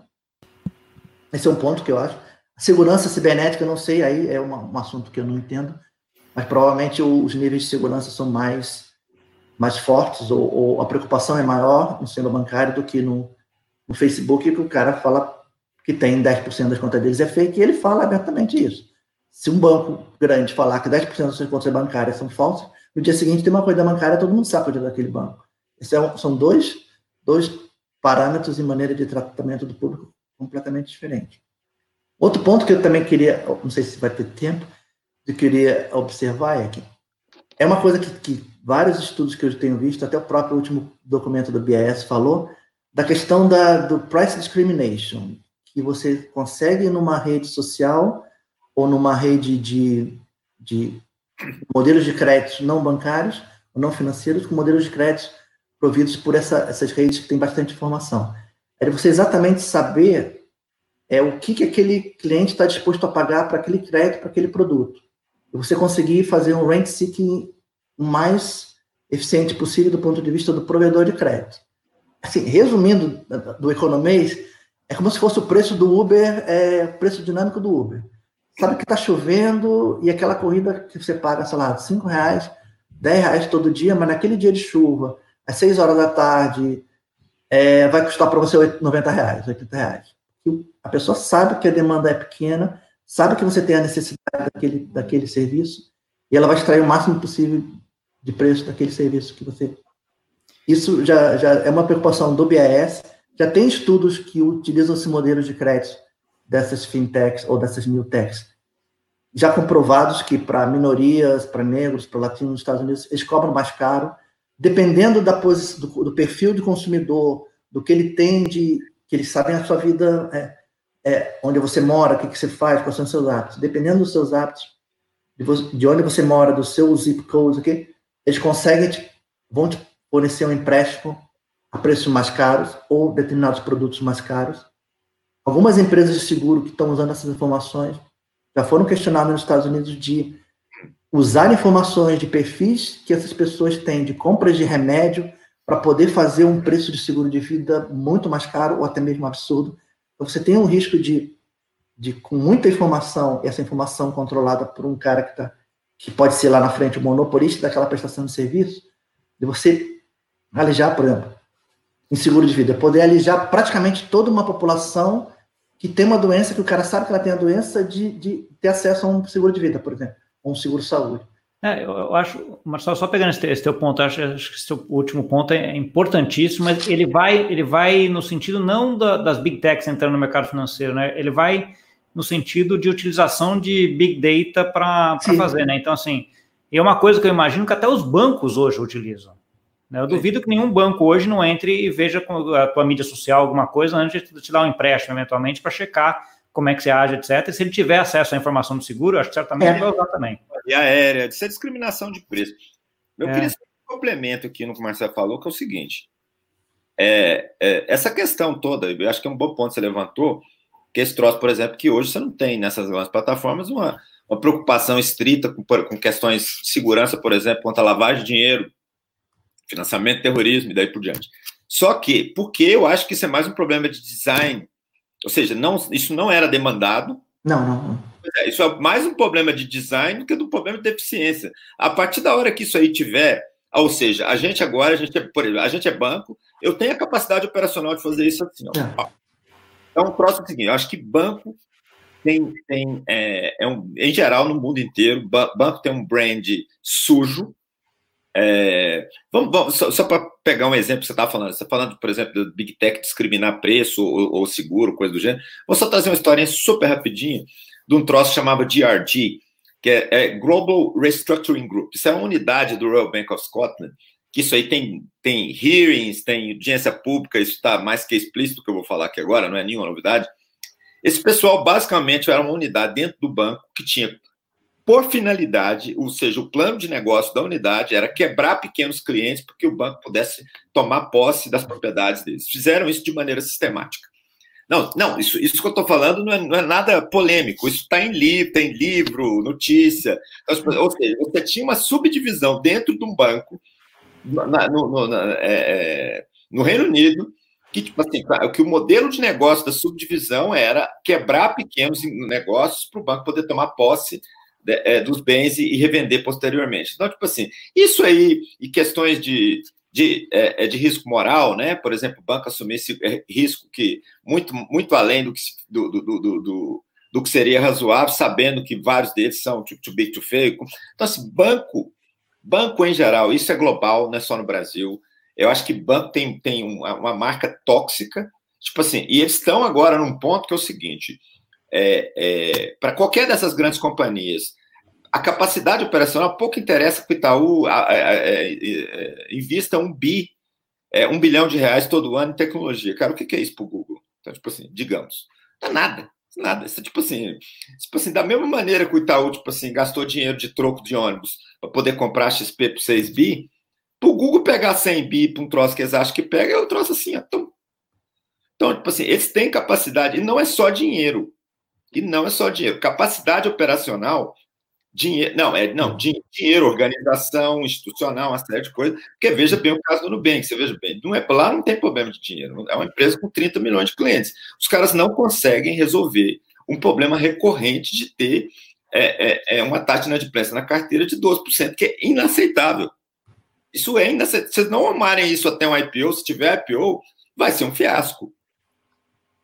Speaker 2: Esse é um ponto que eu acho. A segurança cibernética, eu não sei, aí é uma, um assunto que eu não entendo, mas provavelmente os níveis de segurança são mais, mais fortes, ou, ou a preocupação é maior no sistema bancário do que no, no Facebook, que o cara fala que tem 10% das contas deles é fake, e ele fala abertamente isso. Se um banco grande falar que 10% das suas contas bancárias são falsas, no dia seguinte tem uma coisa bancária, todo mundo sabe o daquele banco. Esses é são dois dois parâmetros e maneira de tratamento do público completamente diferentes. Outro ponto que eu também queria, não sei se vai ter tempo, eu queria observar é que é uma coisa que, que vários estudos que eu tenho visto, até o próprio último documento do BIS falou, da questão da, do price discrimination, que você consegue numa rede social ou numa rede de, de modelos de créditos não bancários, ou não financeiros com modelos de crédito providos por essa, essas redes que têm bastante informação. É você exatamente saber é o que, que aquele cliente está disposto a pagar para aquele crédito, para aquele produto. E você conseguir fazer um rent seeking mais eficiente possível do ponto de vista do provedor de crédito. Assim, resumindo do economês, é como se fosse o preço do Uber, é, preço dinâmico do Uber. Sabe que está chovendo e aquela corrida que você paga, sei lá, 5 reais, 10 reais todo dia, mas naquele dia de chuva, às 6 horas da tarde, é, vai custar para você 90 reais, 80 reais. A pessoa sabe que a demanda é pequena, sabe que você tem a necessidade daquele, daquele serviço, e ela vai extrair o máximo possível de preço daquele serviço que você. Isso já, já é uma preocupação do BAS. Já tem estudos que utilizam esse modelo de crédito dessas fintechs ou dessas new techs, já comprovados que para minorias, para negros, para latinos nos Estados Unidos, eles cobram mais caro, dependendo da posição, do, do perfil do consumidor, do que ele tem de que eles sabem a sua vida, é, é, onde você mora, o que, que você faz, quais são os seus hábitos. Dependendo dos seus hábitos, de, você, de onde você mora, do seu zip code, okay, eles conseguem, te, vão te fornecer um empréstimo a preços mais caros ou determinados produtos mais caros. Algumas empresas de seguro que estão usando essas informações já foram questionadas nos Estados Unidos de usar informações de perfis que essas pessoas têm de compras de remédio para poder fazer um preço de seguro de vida muito mais caro ou até mesmo absurdo. Então, você tem um risco de, de com muita informação, essa informação controlada por um cara que, tá, que pode ser lá na frente o monopolista daquela prestação de serviço, de você alijar, por exemplo, em seguro de vida, poder alijar praticamente toda uma população que tem uma doença, que o cara sabe que ela tem a doença, de, de ter acesso a um seguro de vida, por exemplo, ou um seguro de saúde.
Speaker 1: É, eu, eu, acho, Marcelo, só pegando esse, esse teu ponto, acho, acho, que esse teu último ponto é importantíssimo, mas ele vai, ele vai no sentido não da, das big techs entrando no mercado financeiro, né? Ele vai no sentido de utilização de big data para fazer, né? Então, assim, é uma coisa que eu imagino que até os bancos hoje utilizam. Né? Eu duvido que nenhum banco hoje não entre e veja a tua mídia social alguma coisa antes de te dar um empréstimo, eventualmente, para checar como é que você age, etc. E se ele tiver acesso à informação do seguro, acho que certamente é. ele vai usar também.
Speaker 3: E aérea, isso é discriminação de preço. Eu é. queria um complemento aqui no que o Marcelo falou, que é o seguinte. É, é, essa questão toda, eu acho que é um bom ponto que você levantou, que esse troço, por exemplo, que hoje você não tem nessas grandes plataformas uma, uma preocupação estrita com, com questões de segurança, por exemplo, contra a lavagem de dinheiro, financiamento terrorismo e daí por diante. Só que, porque eu acho que isso é mais um problema de design ou seja, não, isso não era demandado.
Speaker 2: Não, não.
Speaker 3: É, isso é mais um problema de design do que um problema de deficiência. A partir da hora que isso aí tiver, ou seja, a gente agora, a gente é, por exemplo, a gente é banco, eu tenho a capacidade operacional de fazer isso assim. Ó. É. Então, o próximo é o seguinte: eu acho que banco tem, tem é, é um, em geral, no mundo inteiro, banco tem um brand sujo, é, vamos, vamos, só, só para pegar um exemplo que você está falando, você está falando, por exemplo, do Big Tech discriminar preço ou, ou, seguro, coisa do gênero. Vou só trazer uma historinha super rapidinha de um troço chamado GRG, que é, é, Global Restructuring Group. Isso é uma unidade do Royal Bank of Scotland, que isso aí tem, tem hearings, tem audiência pública, isso está mais que explícito que eu vou falar aqui agora, não é nenhuma novidade. Esse pessoal basicamente era uma unidade dentro do banco que tinha por finalidade, ou seja, o plano de negócio da unidade era quebrar pequenos clientes para que o banco pudesse tomar posse das propriedades deles. Fizeram isso de maneira sistemática. Não, não, isso, isso que eu estou falando não é, não é, nada polêmico, isso está em livro, tem livro, notícia. Então, ou seja, você tinha uma subdivisão dentro de um banco na, no, no, na, é, é no Reino Unido que, tipo assim, que o modelo de negócio da subdivisão era quebrar pequenos negócios para o banco poder tomar posse é, dos bens e, revender posteriormente. Então, tipo assim, isso aí e questões de, de, é, é, de risco moral, né? Por exemplo, o banco assumir esse é, risco que muito, muito além do que, do, do, do, do, do que seria razoável, sabendo que vários deles são too, too big to fail. Então, assim, banco, banco em geral, isso é global, não é só no Brasil. Eu acho que banco tem, tem uma, uma marca tóxica, tipo assim, e eles estão agora num ponto que é o seguinte: é, é, para qualquer dessas grandes companhias, a capacidade operacional pouco interessa que o Itaú a, a, a, é, invista um bi, é, um bilhão de reais todo ano em tecnologia. Cara, o que, que é isso para o Google? Então, tipo assim, digamos, não é nada. Nada, isso, tipo assim, tipo assim, da mesma maneira que o Itaú, tipo assim, gastou dinheiro de troco de ônibus para poder comprar XP por 6 bi, o Google pegar 100 bi para um troço que eles acham que pega, é um troço assim. Então, então, tipo assim, eles têm capacidade, e não é só dinheiro. E não é só dinheiro. Capacidade operacional, dinheiro. Não, é não, dinheiro, organização, institucional, uma série de coisas. Porque veja bem o caso do Nubank, você veja bem, não é, lá não tem problema de dinheiro. É uma empresa com 30 milhões de clientes. Os caras não conseguem resolver um problema recorrente de ter é, é, é uma taxa de inadimplência na carteira de 12%, que é inaceitável. Isso é inaceitável. Se vocês não amarem isso até um IPO, se tiver IPO, vai ser um fiasco.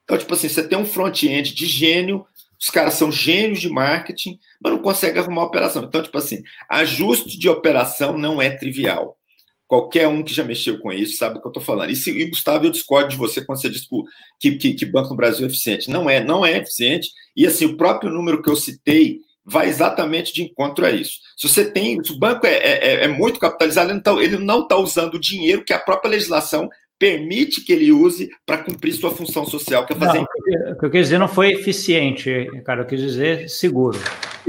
Speaker 3: Então, tipo assim, você tem um front-end de gênio, os caras são gênios de marketing, mas não conseguem arrumar operação. Então, tipo assim, ajuste de operação não é trivial. Qualquer um que já mexeu com isso sabe o que eu estou falando. E, se, e, Gustavo, eu discordo de você quando você diz que, que, que Banco do Brasil é eficiente. Não é, não é eficiente. E assim, o próprio número que eu citei vai exatamente de encontro a isso. Se você tem, se o banco é, é, é muito capitalizado, ele não está tá usando o dinheiro que a própria legislação permite que ele use para cumprir sua função social, que é fazer.
Speaker 1: Não, o que eu quis dizer não foi eficiente, cara, eu quis dizer seguro.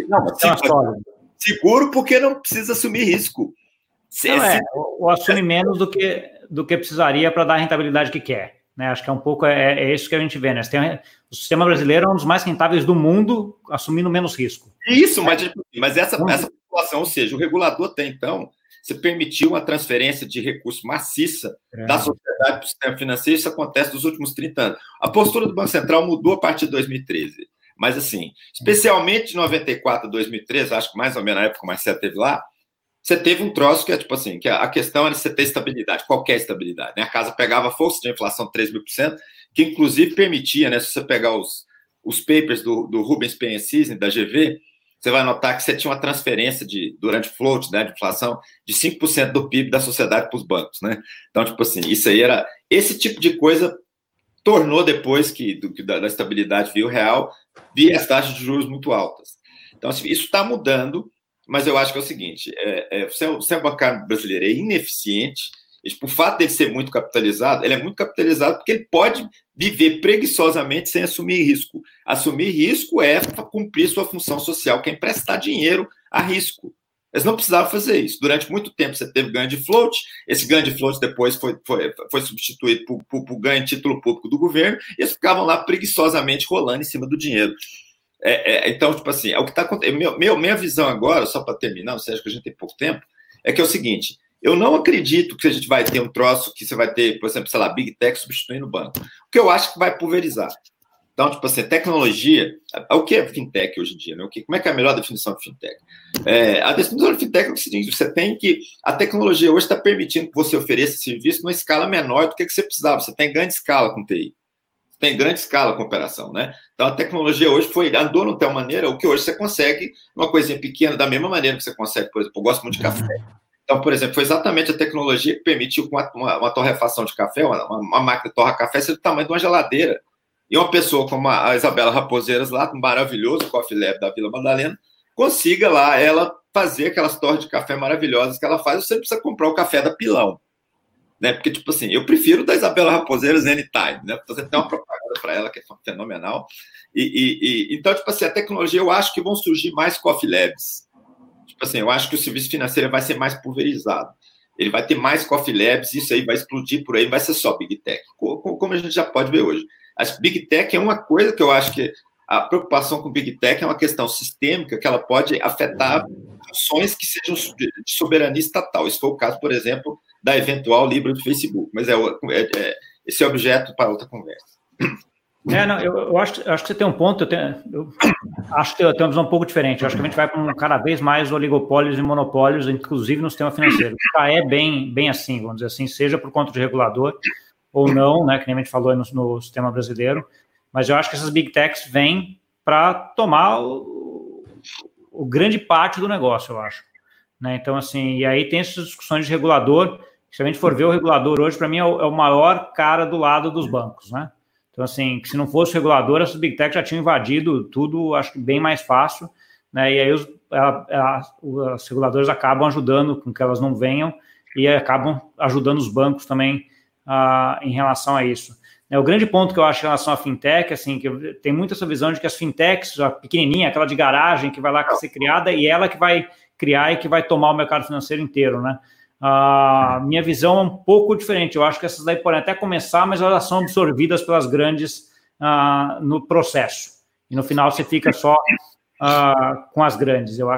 Speaker 3: Não, seguro, seguro porque não precisa assumir risco.
Speaker 1: Não, é, ou assume menos do que, do que precisaria para dar a rentabilidade que quer. Né? Acho que é um pouco é, é isso que a gente vê. Né? Tem, o sistema brasileiro é um dos mais rentáveis do mundo, assumindo menos risco.
Speaker 3: Isso, mas, mas essa, essa população, ou seja, o regulador até então você permitiu uma transferência de recursos maciça é. da sociedade para o sistema financeiro, isso acontece nos últimos 30 anos. A postura do Banco Central mudou a partir de 2013. Mas, assim, especialmente de 94 a 2013, acho que mais ou menos na época que o Marcelo teve lá, você teve um troço que é tipo assim, que a questão era você ter estabilidade, qualquer estabilidade. Né? A casa pegava força de inflação de 3 mil por cento, que inclusive permitia, né, se você pegar os, os papers do, do Rubens Penhascisne, da GV, você vai notar que você tinha uma transferência de, durante float, né, de inflação, de 5% do PIB da sociedade para os bancos, né? Então, tipo assim, isso aí era. Esse tipo de coisa tornou depois que do, da, da estabilidade viu real, via as taxas de juros muito altas. Então, assim, isso está mudando, mas eu acho que é o seguinte: é, é, o sistema bancário brasileiro é ineficiente, por fato dele ser muito capitalizado, ele é muito capitalizado porque ele pode viver preguiçosamente sem assumir risco. Assumir risco é cumprir sua função social, que é emprestar dinheiro a risco. Eles não precisavam fazer isso. Durante muito tempo você teve ganho de float, esse ganho de float depois foi, foi, foi substituído por, por, por, ganho de título público do governo, e eles ficavam lá preguiçosamente rolando em cima do dinheiro. É, é, então, tipo assim, é o que está acontecendo. Minha visão agora, só para terminar, você acha que a gente tem pouco tempo, é que é o seguinte: eu não acredito que a gente vai ter um troço que você vai ter, por exemplo, sei lá, Big Tech substituindo o banco. O que eu acho que vai pulverizar. Então, tipo assim, tecnologia. O que é fintech hoje em dia? Né? O que, como é que é a melhor definição de fintech? É, a definição de fintech é o seguinte: você tem que. A tecnologia hoje está permitindo que você ofereça serviço numa escala menor do que, que você precisava. Você tem grande escala com TI. Você tem grande escala com operação, né? Então a tecnologia hoje foi andou de tal maneira o que hoje você consegue uma coisinha pequena, da mesma maneira que você consegue, por exemplo, eu gosto muito de café. Então, por exemplo, foi exatamente a tecnologia que permitiu uma, uma, uma torrefação de café, uma, uma, máquina torra café, ser do tamanho de uma geladeira. E uma pessoa como a Isabela Raposeiras, lá, um maravilhoso Coffee Lab da Vila Madalena, consiga lá ela fazer aquelas torres de café maravilhosas que ela faz, você precisa comprar o café da Pilão. Né? Porque, tipo assim, eu prefiro da Isabela Raposeiras anytime, né? Você tem uma propaganda para ela que é fenomenal. E, e, e, então, tipo assim, a tecnologia, eu acho que vão surgir mais coffee labs assim, eu acho que o serviço financeiro vai ser mais pulverizado. Ele vai ter mais coffee labs, isso aí vai explodir por aí, vai ser só Big Tech, como a gente já pode ver hoje. Que Big Tech é uma coisa que eu acho que a preocupação com Big Tech é uma questão sistêmica que ela pode afetar funções que sejam de soberania estatal. Isso foi o caso, por exemplo, da eventual Libra do Facebook, mas é, é, é esse é objeto para outra conversa.
Speaker 1: É, não, eu, eu, acho, eu acho que você tem um ponto, eu, tenho, eu acho que tenho uma visão um pouco diferente. Eu acho que a gente vai um, cada vez mais oligopólios e monopólios, inclusive no sistema financeiro. Já é bem, bem assim, vamos dizer assim, seja por conta de regulador ou não, né, que nem a gente falou no, no sistema brasileiro. Mas eu acho que essas big techs vêm para tomar o, o, grande parte do negócio, eu acho. Né? Então, assim, e aí tem essas discussões de regulador. Se a gente for ver o regulador hoje, para mim é o, é o maior cara do lado dos bancos, né? Então, assim, se não fosse regulador, essas big tech já tinham invadido tudo, acho que bem mais fácil, né? E aí os, a, a, os reguladores acabam ajudando com que elas não venham e acabam ajudando os bancos também uh, em relação a isso. É, o grande ponto que eu acho em relação à fintech, assim, que tem muito essa visão de que as fintechs, a pequenininha, aquela de garagem que vai lá ser criada e ela que vai criar e que vai tomar o mercado financeiro inteiro, né? A minha visão é um pouco diferente. Eu acho que essas daí podem até começar, mas elas são absorvidas pelas grandes uh, no processo. E no final você fica só uh, com as grandes. Eu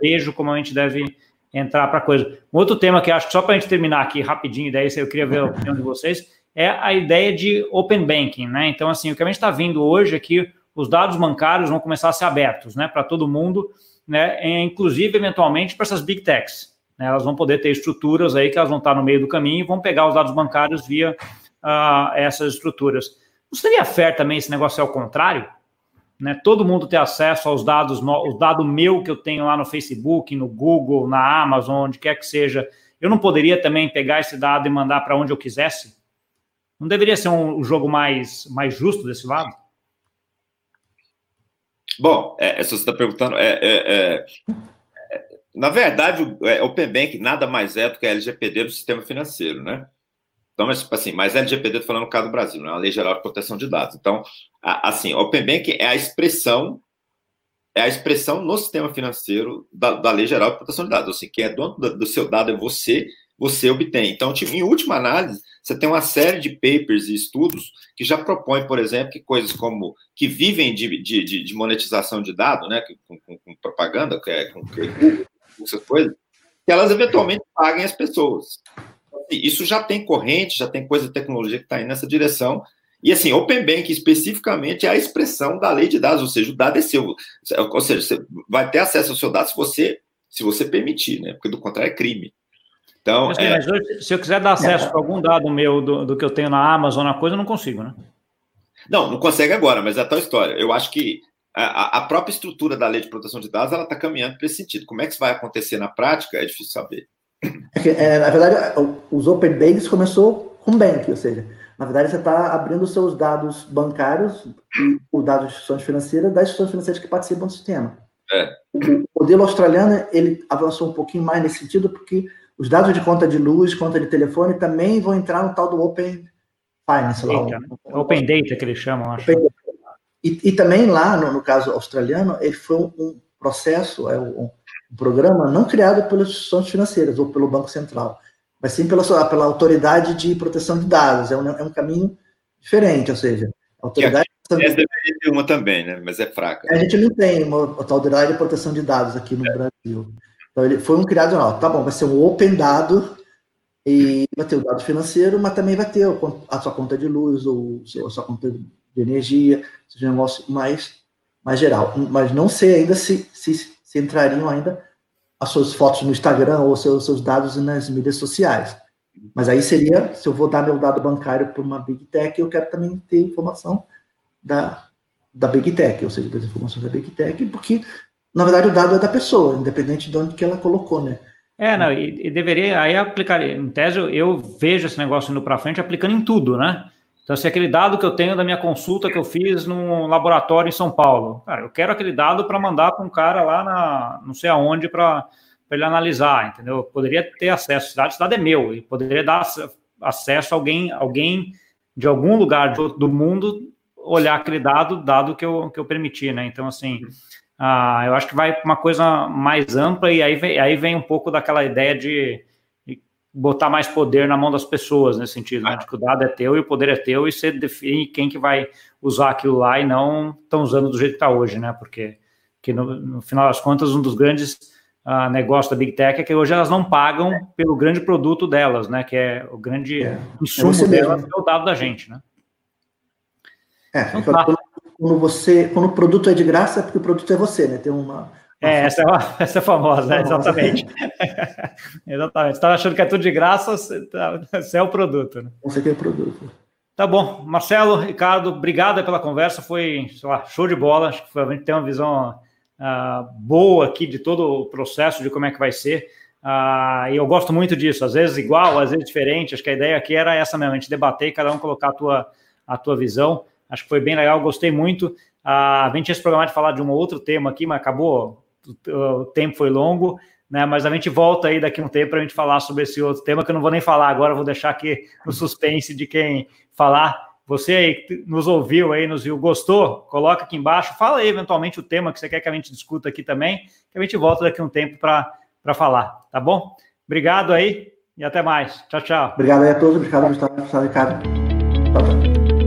Speaker 1: vejo como a gente deve entrar para a coisa. Um outro tema que acho que só para a gente terminar aqui rapidinho, daí eu queria ver a opinião de vocês, é a ideia de open banking, né? Então, assim, o que a gente está vindo hoje é que os dados bancários vão começar a ser abertos, né, para todo mundo, né, inclusive eventualmente para essas big techs. Né, elas vão poder ter estruturas aí que elas vão estar no meio do caminho e vão pegar os dados bancários via uh, essas estruturas. Não seria fair também esse negócio ao contrário? Né, todo mundo ter acesso aos dados, no, os dados meu que eu tenho lá no Facebook, no Google, na Amazon, onde quer que seja, eu não poderia também pegar esse dado e mandar para onde eu quisesse? Não deveria ser um, um jogo mais, mais justo desse lado?
Speaker 3: Bom, é, se você está perguntando, é, é, é, na verdade, o é, Open Bank nada mais é do que a LGPD do sistema financeiro, né? Então, mas, tipo assim, mas LGPD, falando no caso do Brasil, né? a Lei Geral de Proteção de Dados. Então, a, assim, Open Bank é a expressão é a expressão no sistema financeiro da, da Lei Geral de Proteção de Dados. Assim, quem é dono do, do seu dado é você, você obtém. Então, tipo, em última análise, você tem uma série de papers e estudos que já propõem, por exemplo, que coisas como que vivem de, de, de monetização de dados, né, com, com, com propaganda, que é, com, com essas coisas, que elas eventualmente paguem as pessoas. Isso já tem corrente, já tem coisa de tecnologia que está aí nessa direção. E assim, Open Bank especificamente é a expressão da lei de dados, ou seja, o dado é seu. Ou seja, você vai ter acesso ao seu dado se você, se você permitir, né? Porque do contrário é crime.
Speaker 1: Então, mas, é... hoje, se eu quiser dar acesso é. para algum dado meu do, do, que eu tenho na Amazon, na coisa, eu não consigo, né?
Speaker 3: Não, não consegue agora, mas é a tal história. Eu acho que a, a própria estrutura da lei de proteção de dados ela está caminhando para esse sentido. Como é que isso vai acontecer na prática é difícil saber.
Speaker 2: É que, é, na verdade, os Open Banks começou com Bank, ou seja, na verdade você está abrindo os seus dados bancários e o dado de instituições financeiras das instituições financeiras que participam do sistema. É. O modelo australiano ele avançou um pouquinho mais nesse sentido porque os dados de conta de luz, conta de telefone também vão entrar no tal do Open Finance. Lá,
Speaker 1: Data, né? Open Data, que eles chamam, acho.
Speaker 2: E, e também lá, no, no, caso australiano, ele foi um, um processo, é um, um, programa não criado pelas instituições financeiras ou pelo Banco Central, mas sim pela, pela Autoridade de Proteção de Dados. É um, é um caminho diferente, ou seja, a autoridade...
Speaker 3: Essa deveria ter uma também, né? mas é fraca.
Speaker 2: A gente não tem uma autoridade de proteção de dados aqui no é. Brasil. Então, ele foi um criado, não, tá bom, vai ser um open dado e vai ter o dado financeiro, mas também vai ter a sua conta de luz ou a sua conta de energia, seja um negócio mais, mais geral. Mas não sei ainda se, se, se entrariam ainda as suas fotos no Instagram ou seus, seus dados nas mídias sociais. Mas aí seria, se eu vou dar meu dado bancário para uma Big Tech, eu quero também ter informação da, da Big Tech, ou seja, das informações da Big Tech, porque na verdade, o dado é da pessoa, independente de onde que ela colocou, né?
Speaker 1: É, não, e, e deveria, aí aplicar, em tese, eu vejo esse negócio indo para frente aplicando em tudo, né? Então, se aquele dado que eu tenho da minha consulta que eu fiz num laboratório em São Paulo, cara, eu quero aquele dado para mandar para um cara lá na, não sei aonde, para ele analisar, entendeu? Eu poderia ter acesso, esse dado, esse dado é meu, e poderia dar acesso a alguém, alguém de algum lugar do mundo olhar aquele dado, dado que eu, que eu permiti, né? Então, assim, ah, eu acho que vai para uma coisa mais ampla e aí vem, aí vem um pouco daquela ideia de, de botar mais poder na mão das pessoas nesse sentido, né? De que o dado é teu e o poder é teu e você define quem que vai usar aquilo lá e não estão usando do jeito que está hoje, né? Porque que no, no, final das contas um dos grandes uh, negócios da Big Tech é que hoje elas não pagam pelo grande produto delas, né? Que é o grande é, insumo é delas, é o dado da gente, né?
Speaker 2: É, então, tá quando você, quando o produto é de graça, é porque o produto é você, né? Tem uma.
Speaker 1: É, essa é, uma, essa é famosa, né? exatamente. exatamente. Você estava achando que é tudo de graça, você, tá, você é o produto, né?
Speaker 2: Você que é o produto.
Speaker 1: Tá bom. Marcelo, Ricardo, obrigado pela conversa. Foi, sei lá, show de bola. Acho que foi, a gente tem uma visão uh, boa aqui de todo o processo, de como é que vai ser. Uh, e eu gosto muito disso, às vezes igual, às vezes diferente. Acho que a ideia aqui era essa mesmo, a gente debater e cada um colocar a tua, a tua visão. Acho que foi bem legal, gostei muito. Ah, a gente tinha esse programa de falar de um outro tema aqui, mas acabou, o tempo foi longo, né? Mas a gente volta aí daqui a um tempo para a gente falar sobre esse outro tema, que eu não vou nem falar agora, vou deixar aqui no suspense de quem falar. Você aí que nos ouviu aí, nos viu, gostou? Coloca aqui embaixo, fala aí eventualmente o tema que você quer que a gente discuta aqui também, que a gente volta daqui a um tempo para falar, tá bom? Obrigado aí e até mais. Tchau, tchau.
Speaker 2: Obrigado aí a todos. Obrigado, Gustavo. Ricardo. Tchau, tchau.